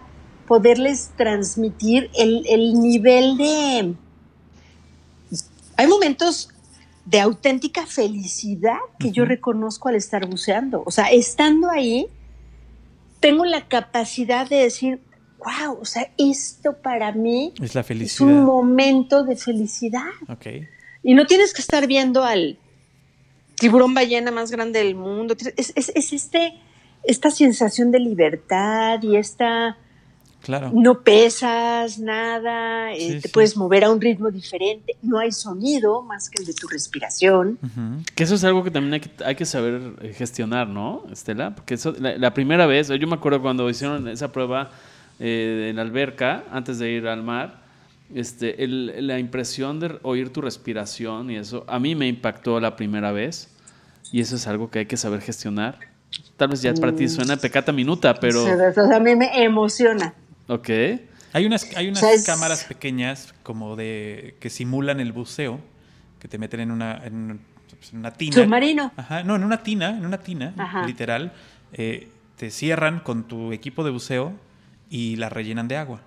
poderles transmitir el, el nivel de... Hay momentos de auténtica felicidad que yo Ujú. reconozco al estar buceando. O sea, estando ahí, tengo la capacidad de decir, wow, o sea, esto para mí Es la es felicidad. un momento de felicidad. Ok. Y no tienes que estar viendo al tiburón ballena más grande del mundo. Es, es- es este, esta sensación de libertad y esta... Claro. No pesas nada, eh, te sí. puedes mover a un ritmo diferente, no hay sonido más que el de tu respiración. Que eso es algo que también hay que, hay que saber eh, gestionar, ¿no, Estela? Porque eso, la, la primera vez, yo me acuerdo cuando hicieron esa prueba eh, en la alberca, antes de ir al mar, este, el- la impresión de oír tu respiración y eso, a mí me impactó la primera vez. Y eso es algo que hay que saber gestionar. Tal vez ya para ti suena pecata minuta, pero... O sea, a mí me emociona. Ok. Hay unas, hay unas O sea, es- cámaras pequeñas como de que simulan el buceo, que te meten en una, en pues, en una tina. Submarino. Ajá, no, en una tina, en una tina, Ajá. literal. eh, te cierran con tu equipo de buceo y la rellenan de agua.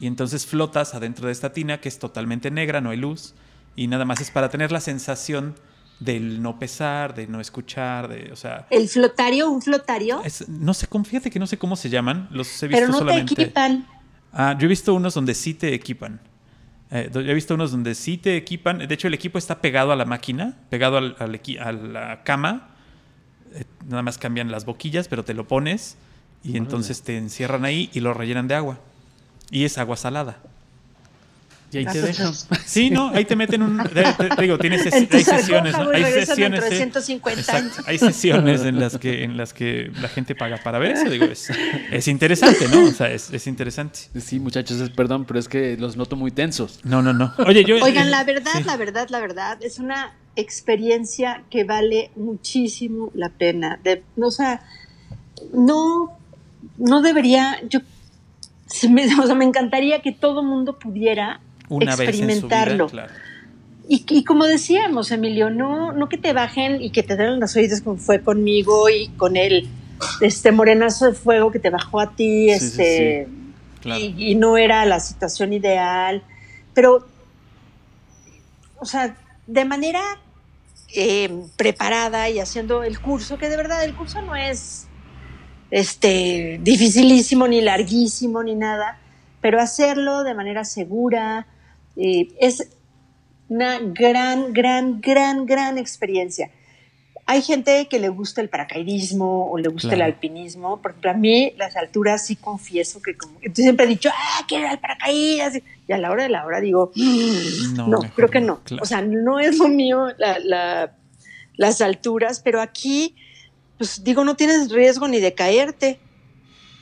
Y entonces flotas adentro de esta tina que es totalmente negra, no hay luz. Y nada más es para tener la sensación del no pesar, de no escuchar, de, o sea, El flotario, un flotario, es- no sé, fíjate que no sé cómo se llaman, los he visto pero no solamente. te equipan. Ah, yo he visto unos donde sí te equipan. Eh, yo he visto unos donde sí te equipan. De hecho, el equipo está pegado a la máquina, pegado al- al equi- a la cama. Eh, nada más cambian las boquillas, pero te lo pones y entonces te encierran ahí y lo rellenan de agua. Y es agua salada. Y ahí Ah, te dejan. Sí, ¿no? Ahí te meten un... Te, te- te digo, tienes ses- hay sesiones, ¿no? Hay sesiones, de eh, 150 años. exacto, hay sesiones en las que en las que la gente paga para ver eso. Digo, es, es interesante, ¿no? O sea, es, es interesante. Sí, muchachos, es- perdón, pero es que los noto muy tensos. No, no, no. Oye, yo... Oigan, la verdad, Sí. la verdad, la verdad, es una experiencia que vale muchísimo la pena. De, o sea, no, no debería, yo, se me, o sea, me encantaría que todo mundo pudiera una vez en su vida, experimentarlo. claro. Y, y como decíamos, Emilio, no, no que te bajen y que te den las oídas como fue conmigo y con el este morenazo de fuego que te bajó a ti, Sí, sí, este, Claro. y, y no era la situación ideal, pero, o sea, de manera eh, preparada y haciendo el curso, que de verdad el curso no es este dificilísimo ni larguísimo ni nada, pero hacerlo de manera segura eh, es una gran, gran, gran, gran experiencia. Hay gente que le gusta el paracaidismo o le gusta Claro. el alpinismo. Por ejemplo, a mí las alturas sí confieso que como... Yo siempre he dicho, ah, quiero ir al paracaídas. Y a la hora de la hora digo, "Mm, No, no, creo que no, no. claro. O sea, no es lo mío la- la- las alturas, pero aquí, pues digo, no tienes riesgo ni de caerte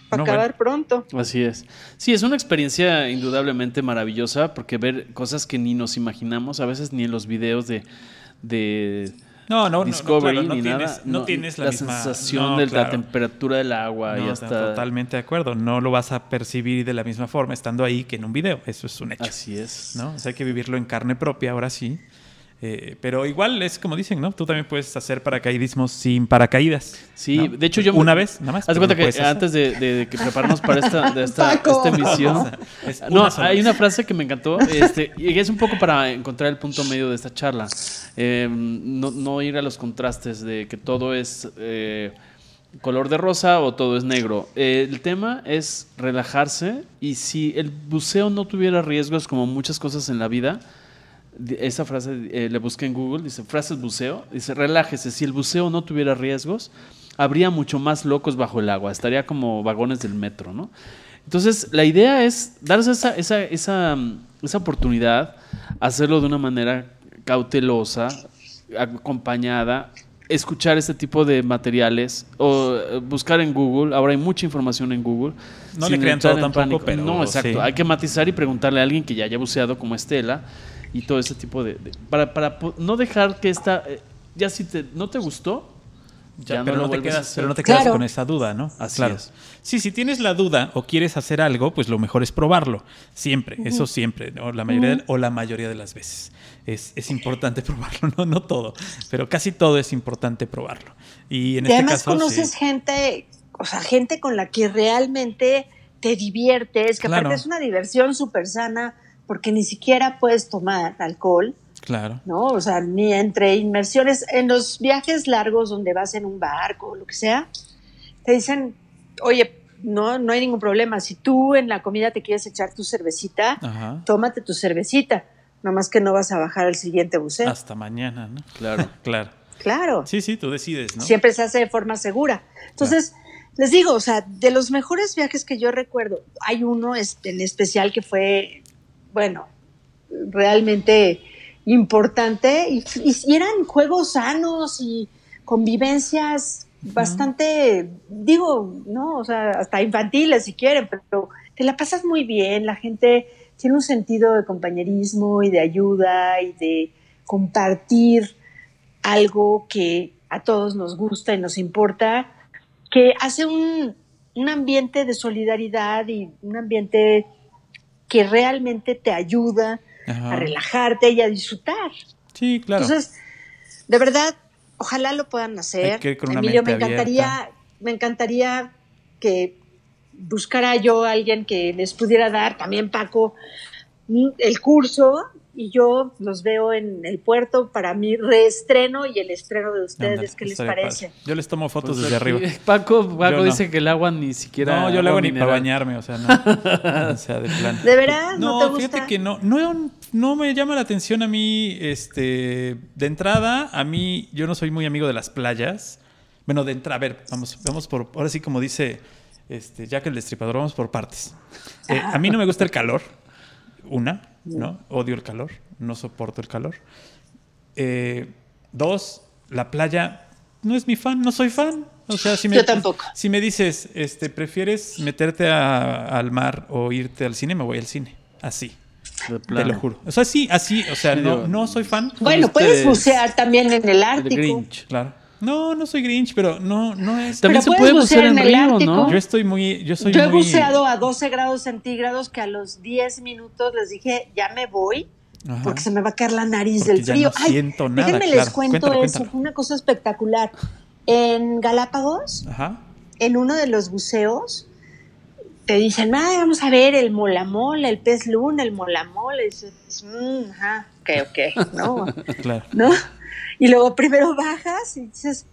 para No, acabar pronto. Así es. Sí, es una experiencia indudablemente maravillosa porque ver cosas que ni nos imaginamos, a veces ni en los videos de, de No, no, no, no, Discovery claro, no ni tienes, nada. no tienes la, misma sensación no, de la temperatura del agua y No, hasta... Totalmente de acuerdo. No lo vas a percibir de la misma forma estando ahí que en un video. Eso es un hecho. Así es. ¿no? O sea, hay que vivirlo en carne propia, ahora sí. Eh, pero igual es como dicen, ¿no? Tú también puedes hacer paracaidismo sin paracaídas. Sí, ¿no? de hecho yo... Una vez, nada más. Haz cuenta que antes de, de- de que prepararnos para esta, de esta, Paco. esta emisión... Es No, una hay vez. una frase que me encantó este, y es un poco para encontrar el punto medio de esta charla. Eh, no, no ir a los contrastes de que todo es eh, color de rosa o todo es negro. Eh, el tema es relajarse y si el buceo no tuviera riesgos como muchas cosas en la vida, esa frase eh, la busqué en Google, dice frases buceo, dice relájese, si el buceo no tuviera riesgos, habría mucho más locos bajo el agua, estaría como vagones del metro, ¿no? Entonces, la idea es darse esa, esa, esa, esa oportunidad, hacerlo de una manera cautelosa, acompañada, escuchar este tipo de materiales o eh, buscar en Google. Ahora hay mucha información en Google. No le crean todo en tampoco, pero No, exacto. sí. Hay que matizar y preguntarle a alguien que ya haya buceado como Estela y todo ese tipo de... de- para, para no dejar que esta... eh, ya si te, no te gustó, Ya, ya, pero, no, no lo te quedas, hacer. pero no te quedas Claro. con esa duda, ¿no? Así claro. es. Sí, si tienes la duda o quieres hacer algo, pues lo mejor es probarlo. Siempre, eso siempre, ¿no? La mayoría de- o la mayoría de las veces. Es, es importante probarlo, no, no todo, pero casi todo es importante probarlo. Y en Y este además caso. conoces sí. gente, o sea, gente con la que realmente te diviertes, que Claro. aparte es una diversión súper sana, porque ni siquiera puedes tomar alcohol, Claro. ¿no? O sea, ni entre inmersiones, en los viajes largos donde vas en un barco o lo que sea, te dicen, oye, no, no hay ningún problema, si tú en la comida te quieres echar tu cervecita, Ajá. tómate tu cervecita, nomás que no vas a bajar al siguiente buceo. Hasta mañana, ¿no? Claro. Claro. Claro. Sí, sí, tú decides, ¿no? siempre se hace de forma segura. Entonces, les digo, o sea, de los mejores viajes que yo recuerdo, hay uno en especial que fue, bueno, realmente importante. Y, y- y eran juegos sanos y convivencias bastante, digo, no, o sea, hasta infantiles si quieren, pero te la pasas muy bien, la gente tiene un sentido de compañerismo y de ayuda y de compartir algo que a todos nos gusta y nos importa, que hace un, un ambiente de solidaridad y un ambiente que realmente te ayuda Ajá. a relajarte y a disfrutar. Sí, claro. Entonces, de verdad, ojalá lo puedan hacer. Emilio, me encantaría, abierta. me encantaría que buscara yo a alguien que les pudiera dar, también Paco, el curso y yo los veo en el puerto para mi reestreno y el estreno de ustedes. Ándale, ¿Qué les parece? padre. Yo les tomo fotos Pues desde aquí, arriba. Paco, Paco no. dice que el agua ni siquiera. No, yo le hago agua ni para bañarme, o sea, no. o sea, de plan. ¿De veras? ¿No, No, te gusta? fíjate que no, no, no me llama la atención a mí, este, de entrada, a mí, yo no soy muy amigo de las playas. Bueno, de entrada, a ver, vamos, vamos por, ahora sí como dice, este, Jack el Destripador, vamos por partes. Eh, a mí no me gusta el calor, una, ¿no? Odio el calor, no soporto el calor. Eh, dos, la playa no es mi fan, no soy fan. O sea, si me, Yo tampoco. Si me dices, este, ¿prefieres meterte a- al mar o irte al cine? Me voy al cine. Así. Te lo juro. O sea, sí, así. O sea, no, no soy fan. Bueno, ustedes, puedes bucear también en el El Ártico. Grinch. Claro. No, no soy Grinch, pero no, no es. También Pero se puedes puede bucear en bucear en el río, Ártico. ¿no? Yo estoy muy. Yo soy Yo he muy- buceado a 12 grados centígrados que a los 10 minutos les dije, ya me voy, Ajá. porque se me va a caer la nariz Porque del ya frío. no siento nada, déjenme les cuento Cuéntalo, eso, cuéntalo. fue una cosa espectacular. En Galápagos, Ajá. en uno de los buceos, te dicen, "Ay, vamos a ver el molamola, el pez luna, el molamola. Y dices, "Mm, ajá, ok, ok, ¿no? Claro. ¿no? Y luego primero bajas y dices,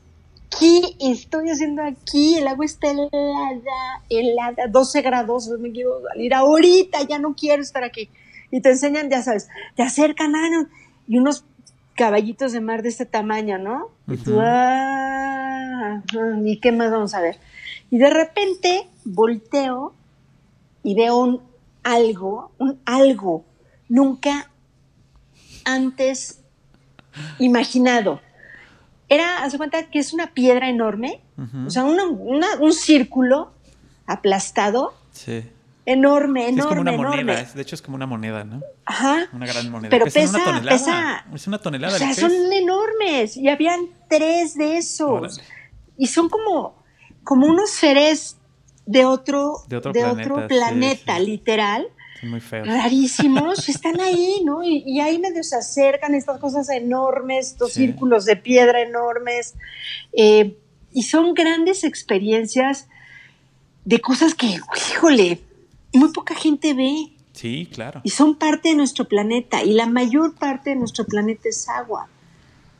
¿qué estoy haciendo aquí? El agua está helada, helada, 12 grados, me quiero salir ahorita, ya no quiero estar aquí. Y te enseñan, ya sabes, te acercan ah, no, y unos caballitos de mar de este tamaño, ¿no? Y tú, ah, ajá, ¿y qué más vamos a ver? Y de repente volteo y veo un algo, un algo nunca antes imaginado. Era, haz de cuenta que es una piedra enorme, o sea, una- una- un círculo aplastado, Sí. enorme, Sí, es como enorme, una moneda. enorme. es- de hecho, es como una moneda, ¿no? Ajá. Una gran moneda. Pero Pesan pesa, una tonelada. pesa. Es una O tonelada sea, el son enormes y habían tres de esos. Órale. Y son como, como unos seres de otro, De otro de planeta, otro sí, planeta, sí. literal. Muy feo. rarísimos, están ahí, ¿no? Y, y ahí medio se acercan estas cosas enormes, estos Sí. círculos de piedra enormes, eh, y son grandes experiencias de cosas que, híjole, muy poca gente ve Sí, claro. y son parte de nuestro planeta y la mayor parte de nuestro planeta es agua.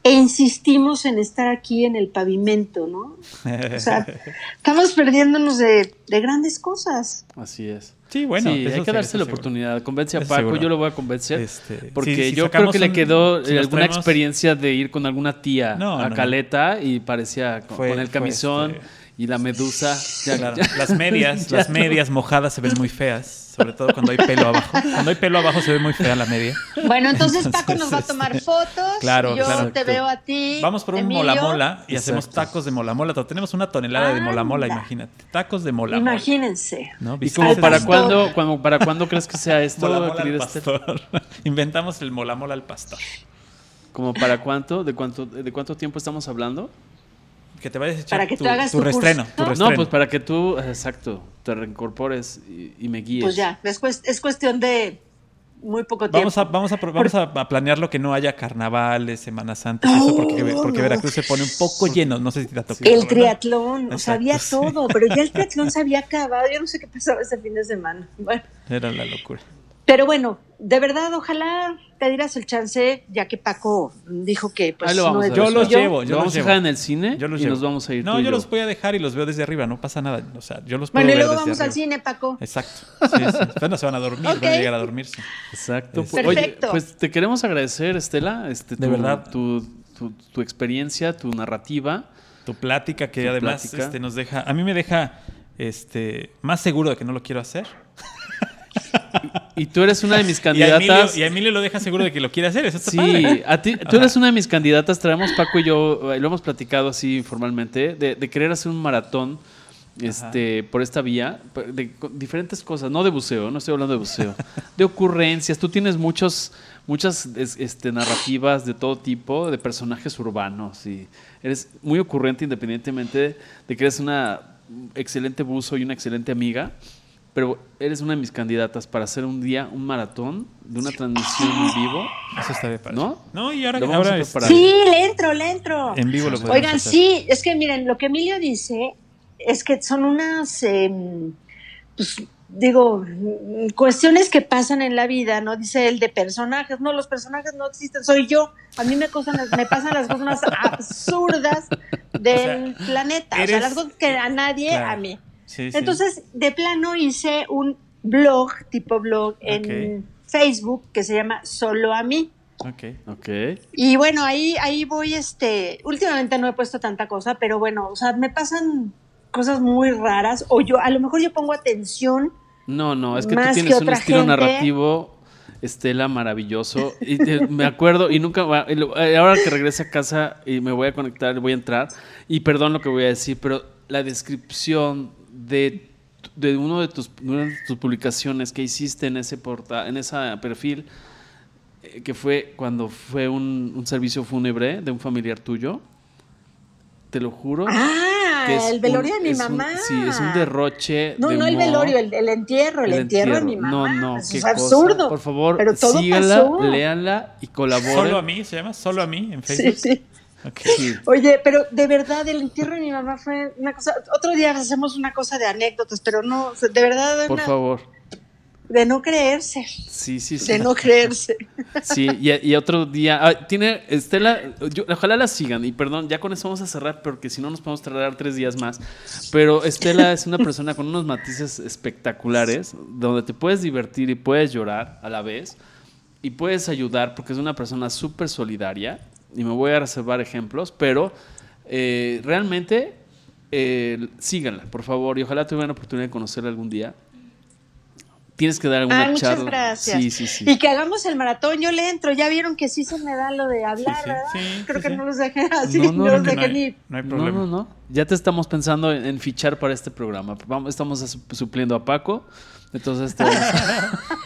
E insistimos en estar aquí en el pavimento, ¿no? O sea, estamos perdiéndonos de, de grandes cosas. Así es. Sí, bueno, sí, hay que darse la seguro. oportunidad. Convence a Eso Paco, seguro. yo lo voy a convencer. Este, porque sí, si yo creo que le quedó si eh, alguna traemos- experiencia de ir con alguna tía No, a no. Caleta y parecía con, Fue- con el camisón este- y la medusa. Ya- Claro, ya- Las medias, ya las no. medias mojadas se ven muy feas, sobre todo cuando hay pelo abajo. Cuando hay pelo abajo se ve muy fea la media. Bueno, entonces Paco Entonces, nos va a tomar este, fotos. claro, yo claro. te veo a ti. Vamos por un mola mola y hacemos tacos de mola mola. Tenemos una tonelada de mola mola, imagínate. Tacos de mola mola. Imagínense. ¿no? ¿Y como para cuándo, cuando, para cuándo crees que sea esto, mola mola al pastor. Inventamos el mola mola al pastor. ¿Como para cuánto? ¿De cuánto, de cuánto tiempo estamos hablando? Que te vayas a echar Para que tu, tú hagas tu tu curso. restreno. tu No, restreno. No, pues para que tú, exacto, te reincorpores y, y me guíes. Pues ya, es, es cuestión de muy poco tiempo. Vamos a, vamos, a, vamos a, a planear lo que no haya carnavales, y eso, porque, porque no. Veracruz se pone un poco lleno. No sé si te ha tocado. El triatlón, o sea, había Exacto, sí. todo, pero ya el triatlón se había acabado. Yo no sé qué pasaba ese fin de semana. Bueno, Era la locura. Pero bueno, de verdad, ojalá te dieras el chance, ya que Paco dijo que pues lo no a. Yo lo los llevo, Lo yo vamos los a llevo. dejar en el cine Yo los y llevo. nos vamos a ir No, tú yo yo. los voy a dejar y los veo desde arriba, no pasa nada. O sea, yo los puedo Bueno, y ver luego desde vamos al arriba. cine, Paco. Exacto. Sí, sí. Ustedes no se van a dormir, Ok. van a llegar a dormirse. Exacto. Este- Oye, Perfecto. pues te queremos agradecer, Estela, este, De tu, verdad. Tu, tu- tu experiencia, tu narrativa. Tu plática que Tu además plática. Este, nos deja, a mí me deja este, más seguro de que no lo quiero hacer. Y tú eres una de mis Y a, Emilio, candidatas. y a Emilio lo deja seguro de que lo quiere hacer. Eso está Sí, padre. a ti, tú eres una de mis candidatas. Traemos Paco y yo, eh, lo hemos platicado así informalmente, de, de querer hacer un maratón este, por esta vía, de diferentes cosas, no de buceo, no estoy hablando de buceo, de ocurrencias. Tú tienes muchos, muchas es- este, narrativas de todo tipo, de personajes urbanos y eres muy ocurrente independientemente de que eres una excelente buzo y una excelente amiga. Pero eres una de mis candidatas para hacer un día un maratón de una transmisión en vivo. Eso está bien padre. ¿No? No, y ahora, ahora a este. Sí, le entro, le entro. en vivo lo podemos Oigan, hacer. sí, es que miren, lo que Emilio dice es que son unas, eh, pues, digo, mm, cuestiones que pasan en la vida, ¿no? Dice él de personajes. No, los personajes no existen, soy yo. A mí me, cosas, me pasan las cosas más absurdas del planeta. O sea, eres- las cosas que a nadie, Claro. a mí. Sí, sí. Entonces, de plano hice un blog, tipo blog, en Ok. Facebook que se llama Solo a mí. Ok. Ok. Y bueno, ahí, ahí voy, este, últimamente no he puesto tanta cosa, pero bueno, o sea, me pasan cosas muy raras, o yo, a lo mejor yo pongo atención, No, no, es que tú que tienes un estilo gente. narrativo, Estela, maravilloso. Y te- me acuerdo, y nunca, va- eh, ahora que regrese a casa y me voy a conectar, voy a entrar, y perdón lo que voy a decir, pero la descripción de, de uno de tus, una de tus publicaciones que hiciste en ese portal, en ese perfil, eh, que fue cuando fue un, un servicio fúnebre de un familiar tuyo, te lo juro. ah, que es el velorio un- de mi es un- mamá. sí, es un derroche. No, de no el velorio, el, el entierro, el, El entierro, de mi mamá. No, no, Eso qué es cosa. absurdo. Por favor, pero todo síganla, pasó. léanla y colaboren. Solo a mí, se llama Solo a mí en Sí, Facebook. sí. Ok. Oye, pero de verdad, el entierro de mi mamá fue una cosa. Otro día hacemos una cosa de anécdotas, pero no, de verdad, de, Por una- favor. de no creerse. Sí, sí, sí. De no creerse. Sí, y, y otro día. ah, tiene Estela, yo- ojalá la sigan. Y perdón, ya con eso vamos a cerrar, porque si no nos podemos tardar tres días más. Pero Estela es una persona con unos matices espectaculares, donde te puedes divertir y puedes llorar a la vez. Y puedes ayudar, porque es una persona súper solidaria. Y me voy a reservar ejemplos, pero eh, realmente eh, síganla, por favor. Y ojalá tuvieran la oportunidad de conocerla algún día. Tienes que dar alguna Ah, muchas charla. gracias. Sí, sí, sí. Y que hagamos el maratón, yo le entro. Ya vieron que sí se me da lo de hablar, Sí, sí, ¿verdad? sí, Creo sí, que sí. no los dejé así, No, no, no, los dejé no, hay, ni. no hay No, problema. no, no. Ya te estamos pensando en, en fichar para este programa. Vamos, estamos su- supliendo a Paco. Entonces, te Ya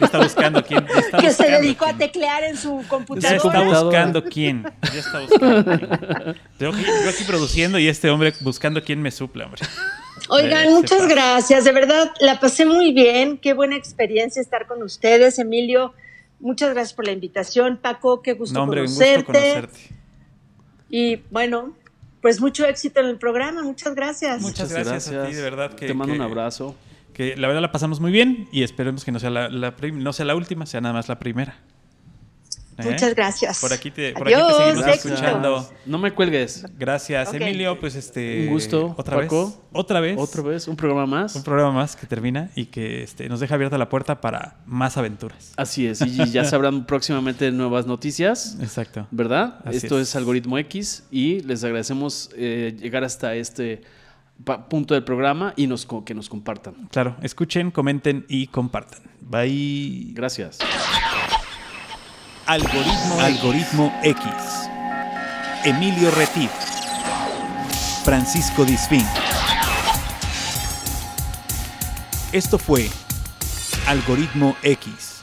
está buscando quién. ya está Que se dedicó a teclear en su Ya computadora. está computadora. buscando quién. Ya está buscando quién. Yo yo aquí produciendo y este hombre buscando quién me suple, hombre. Oigan, Eh, muchas gracias. De verdad, la pasé muy bien. Qué buena experiencia estar con ustedes. Emilio, muchas gracias por la invitación. Paco, qué gusto No, hombre, un gusto conocerte. conocerte. Y bueno, pues mucho éxito en el programa. Muchas gracias. Muchas gracias a ti, de verdad que- Te mando que- un abrazo. Que la verdad la pasamos muy bien y esperemos que no sea la, la no sea la última, sea nada más la primera. ¿Eh? Muchas gracias. Por aquí te, por aquí te seguimos escuchando. No me cuelgues. Gracias. Emilio. Pues este. Un gusto, Otra Paco. vez. Otra vez. Otra vez, un programa más. Un programa más que termina y que este, nos deja abierta la puerta para más aventuras. Así es, y ya sabrán próximamente nuevas noticias, Exacto. ¿verdad? Así Esto es. es. Algoritmo X y les agradecemos eh, llegar hasta este punto del programa y nos, que nos compartan. Claro, escuchen, comenten y compartan. Bye. Gracias. Algoritmo, Algoritmo X. Emilio Retif. Francisco Disfín. Esto fue Algoritmo X.